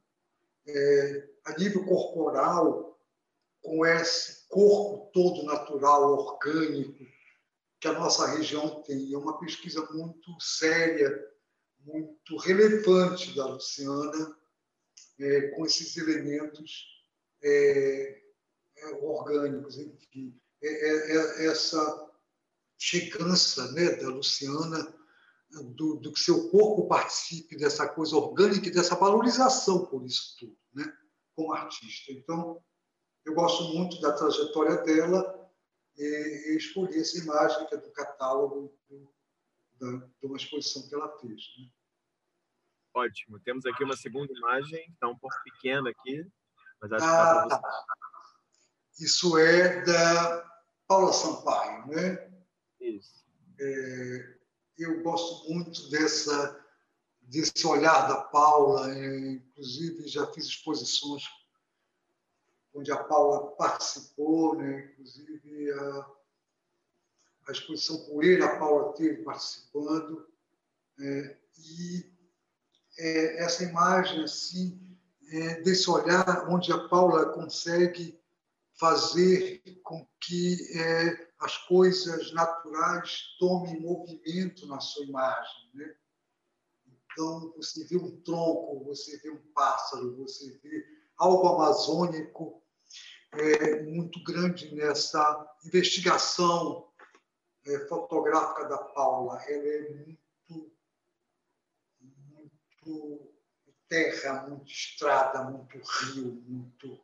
é, a nível corporal, com esse corpo todo natural, orgânico, que a nossa região tem. É uma pesquisa muito séria, muito relevante da Luciana, é, com esses elementos é, é orgânicos, enfim. É, é, essa chegança né, da Luciana do, do, que seu corpo participe dessa coisa orgânica e dessa valorização por isso tudo, né, como artista. Então, eu gosto muito da trajetória dela e, escolhi essa imagem que é do catálogo do, da, de uma exposição que ela fez. Né. Ótimo. Temos aqui uma segunda imagem, está um pouco pequena aqui, mas acho ah, que dá tá. Isso é da Paula Sampaio, né? Isso. É, eu gosto muito dessa desse olhar da Paula, inclusive já fiz exposições onde a Paula participou, né? inclusive a, a exposição Poeira, a Paula teve participando, é, e é, essa imagem assim é, desse olhar onde a Paula consegue fazer com que é, as coisas naturais tomem movimento na sua imagem. Né? Então, você vê um tronco, você vê um pássaro, você vê algo amazônico é, muito grande nessa investigação é, fotográfica da Paula. Ela é muito, muito terra, muito estrada, muito rio, muito,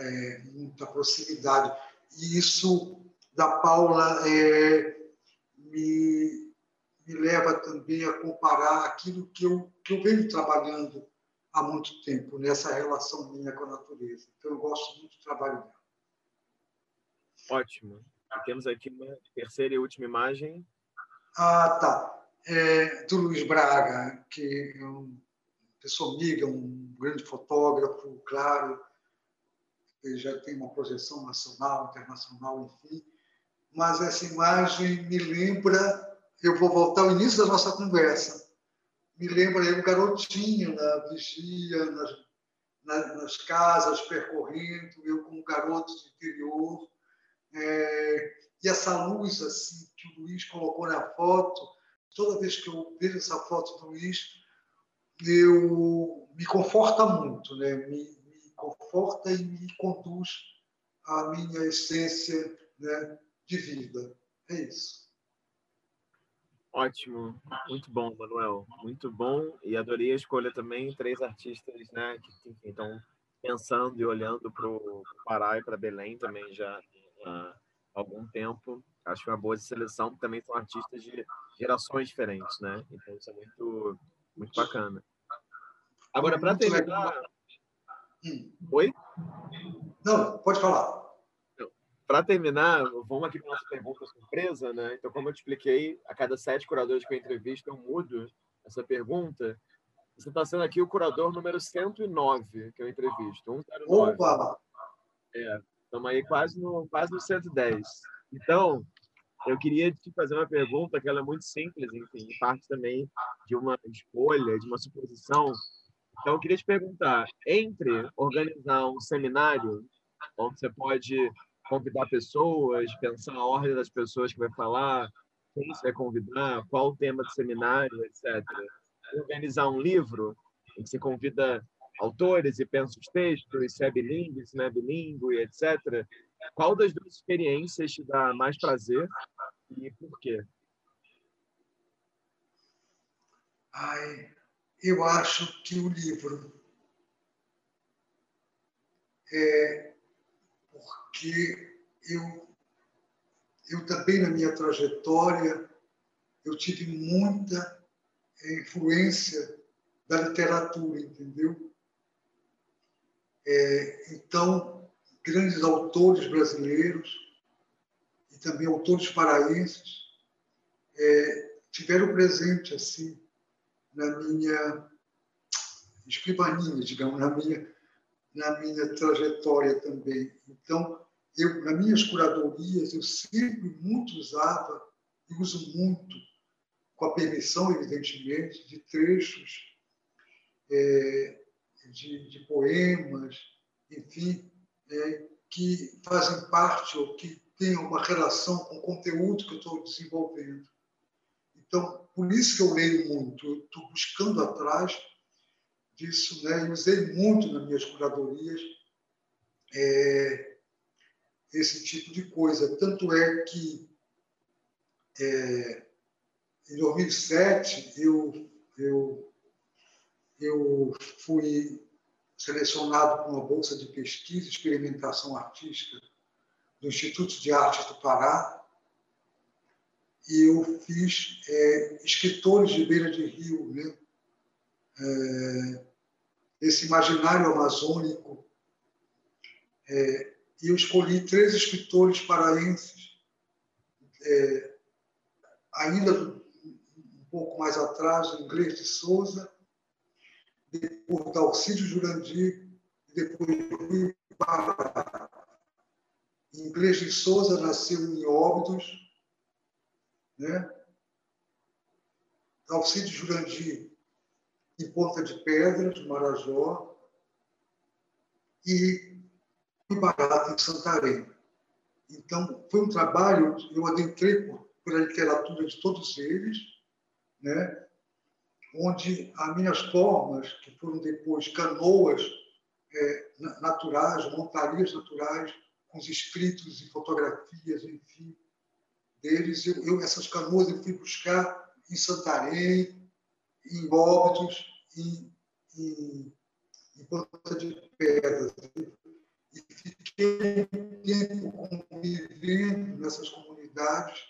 é, muita proximidade. E isso da Paula é, me, me leva também a comparar aquilo que eu, que eu venho trabalhando há muito tempo, nessa relação minha com a natureza. Então, eu gosto muito do trabalho dela. Ótimo. Temos aqui uma terceira e última imagem. Ah, tá. É, do Luiz Braga, que é uma pessoa amiga, um grande fotógrafo, claro, ele já tem uma projeção nacional, internacional, enfim mas essa imagem me lembra, eu vou voltar ao início da nossa conversa, me lembra eu, garotinho na vigia, nas, nas casas, percorrendo, eu como garoto de interior, é, e essa luz assim que o Luiz colocou na foto, toda vez que eu vejo essa foto do Luiz, eu me conforta muito, né? me, conforta e me conduz à minha essência né? de vida. É isso. Ótimo, muito bom, Manuel, muito bom e adorei a escolha também três artistas, né, que estão pensando e olhando para o Pará e para Belém também já há algum tempo. Acho que é uma boa seleção, também são artistas de gerações diferentes, né? Então isso é muito muito bacana. Agora para terminar, hum. oi? Não, pode falar para terminar, vamos aqui para nossa pergunta surpresa, né? Então, como eu te expliquei, a cada sete curadores que eu entrevisto, eu mudo essa pergunta. Você está sendo aqui o curador número 109 que eu entrevisto. 109. Opa! É, estamos aí quase no, quase no 110. Então, eu queria te fazer uma pergunta que ela é muito simples, enfim, parte também de uma escolha, de uma suposição. Então, eu queria te perguntar, entre organizar um seminário, onde você pode convidar pessoas, pensar a ordem das pessoas que vai falar, quem você vai convidar, qual o tema do seminário, etc. Organizar um livro em que você convida autores e pensa os textos, se é bilíngue, se não é bilíngue, etc. Qual das duas experiências te dá mais prazer e por quê? Ai, eu acho que o livro é porque eu, eu também, na minha trajetória, eu tive muita influência da literatura, entendeu? É, então, grandes autores brasileiros e também autores paraenses é, tiveram presente assim na minha escrivaninha, digamos, na minha na minha trajetória também. Então, eu nas minhas curadorias eu sempre muito usava e uso muito com a permissão, evidentemente, de trechos é, de, de, poemas, enfim, é, que fazem parte ou que têm uma relação com o conteúdo que eu estou desenvolvendo. Então, por isso que eu leio muito, eu estou buscando atrás disso, né? E usei muito nas minhas curadorias é, esse tipo de coisa. Tanto é que é, em 2007 eu, eu, eu fui selecionado com uma bolsa de pesquisa e experimentação artística do Instituto de Artes do Pará e eu fiz é, escritores de beira de rio, né? É, esse imaginário amazônico. É, e eu escolhi três escritores paraenses, é, ainda um pouco mais atrás, Inglês de Souza, depois Dalcídio Jurandir, e depois Rui Pará. Inglês de Souza nasceu em Óbidos, né? Alcide Jurandir, em Ponta de Pedras, Marajó, e Barato, em Santarém. Então, foi um trabalho, eu adentrei por, pela literatura de todos eles, né? onde as minhas formas, que foram depois canoas é, naturais, montarias naturais, com os escritos e fotografias, enfim, deles. Eu, eu, essas canoas eu fui buscar em Santarém, em Óbidos, em, em, em Ponta de Pedras. E fiquei um tempo convivendo nessas comunidades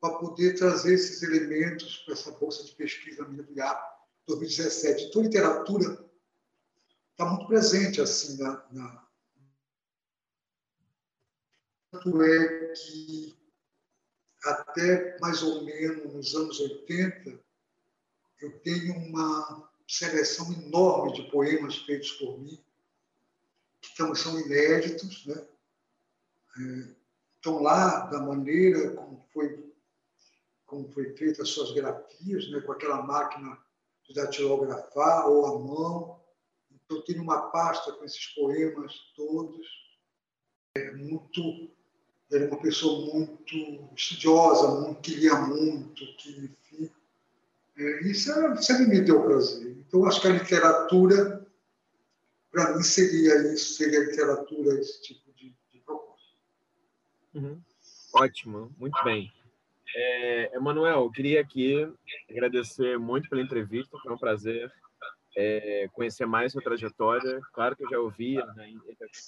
para poder trazer esses elementos para essa bolsa de pesquisa minha do IAP 2017. Então, a literatura está muito presente assim na, na... tanto é que até mais ou menos nos anos 80, eu tenho uma seleção enorme de poemas feitos por mim, que estão, são inéditos, né? É, estão lá da maneira como foi, como foi feita as suas grafias, né? com aquela máquina de datilografar ou à mão. Então, eu tenho uma pasta com esses poemas todos, é, muito era uma pessoa muito estudiosa, muito, que lia muito, que, enfim, é, isso era, sempre me deu prazer. Então, acho que a literatura, para mim, seria isso, seria a literatura, esse tipo de, de proposta. Uhum. Ótimo, muito bem. É, Emanuel, eu queria aqui agradecer muito pela entrevista, foi um prazer é, conhecer mais sua trajetória. Claro que eu já ouvia, né,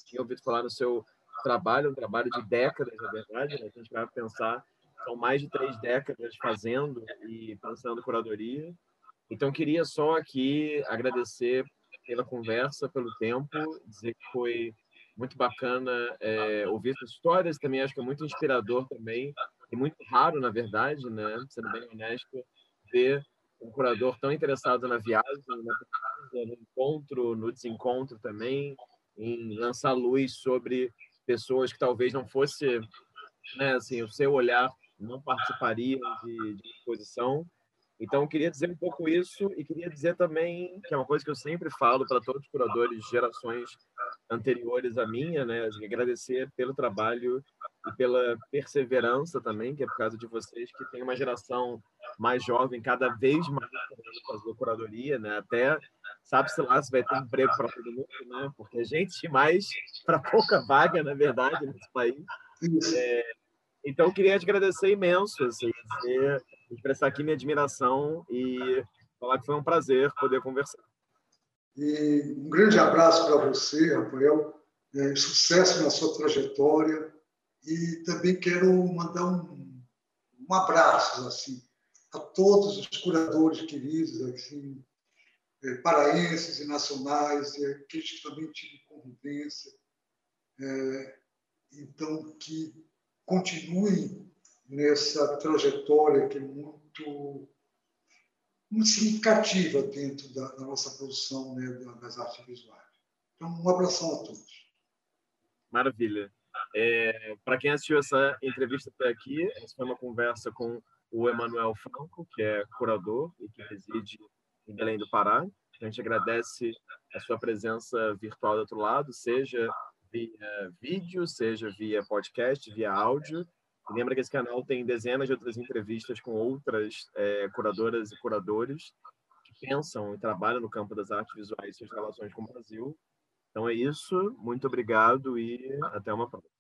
tinha ouvido falar no seu trabalho, um trabalho de décadas, na verdade, né? a gente vai pensar, são mais de três décadas fazendo e pensando curadoria. Então, queria só aqui agradecer pela conversa, pelo tempo, dizer que foi muito bacana é, ouvir essas histórias, também acho que é muito inspirador também, e muito raro, na verdade, né? sendo bem honesto, ver um curador tão interessado na viagem, na no encontro, no desencontro também, em lançar luz sobre pessoas que talvez não fosse, né, assim, o seu olhar não participariam de, de exposição. Então, queria dizer um pouco isso e queria dizer também, que é uma coisa que eu sempre falo para todos os curadores de gerações anteriores à minha, né, agradecer pelo trabalho e pela perseverança também, que é por causa de vocês que tem uma geração mais jovem cada vez mais fazer curadoria, né, até sabe-se lá se vai ter emprego para todo mundo, né? Porque a gente mais para pouca vaga, na verdade, nesse país. É, então, queria te agradecer imenso, assim, expressar aqui minha admiração e falar que foi um prazer poder conversar. E um grande abraço para você, Rafael. É, sucesso na sua trajetória. E também quero mandar um, um abraço assim, a todos os curadores queridos, assim, é, paraenses e nacionais, e aqueles que também tive convivência. É, então, que continuem nessa trajetória que é muito, muito significativa dentro da, da nossa produção né, das artes visuais. Então, um abração a todos. Maravilha. É, Para quem assistiu essa entrevista até aqui, essa foi uma conversa com o Emanuel Franco, que é curador e que reside em Belém do Pará. A gente agradece a sua presença virtual do outro lado, seja via vídeo, seja via podcast, via áudio. E lembra que esse canal tem dezenas de outras entrevistas com outras é, curadoras e curadores que pensam e trabalham no campo das artes visuais e suas relações com o Brasil. Então é isso, muito obrigado e até uma próxima.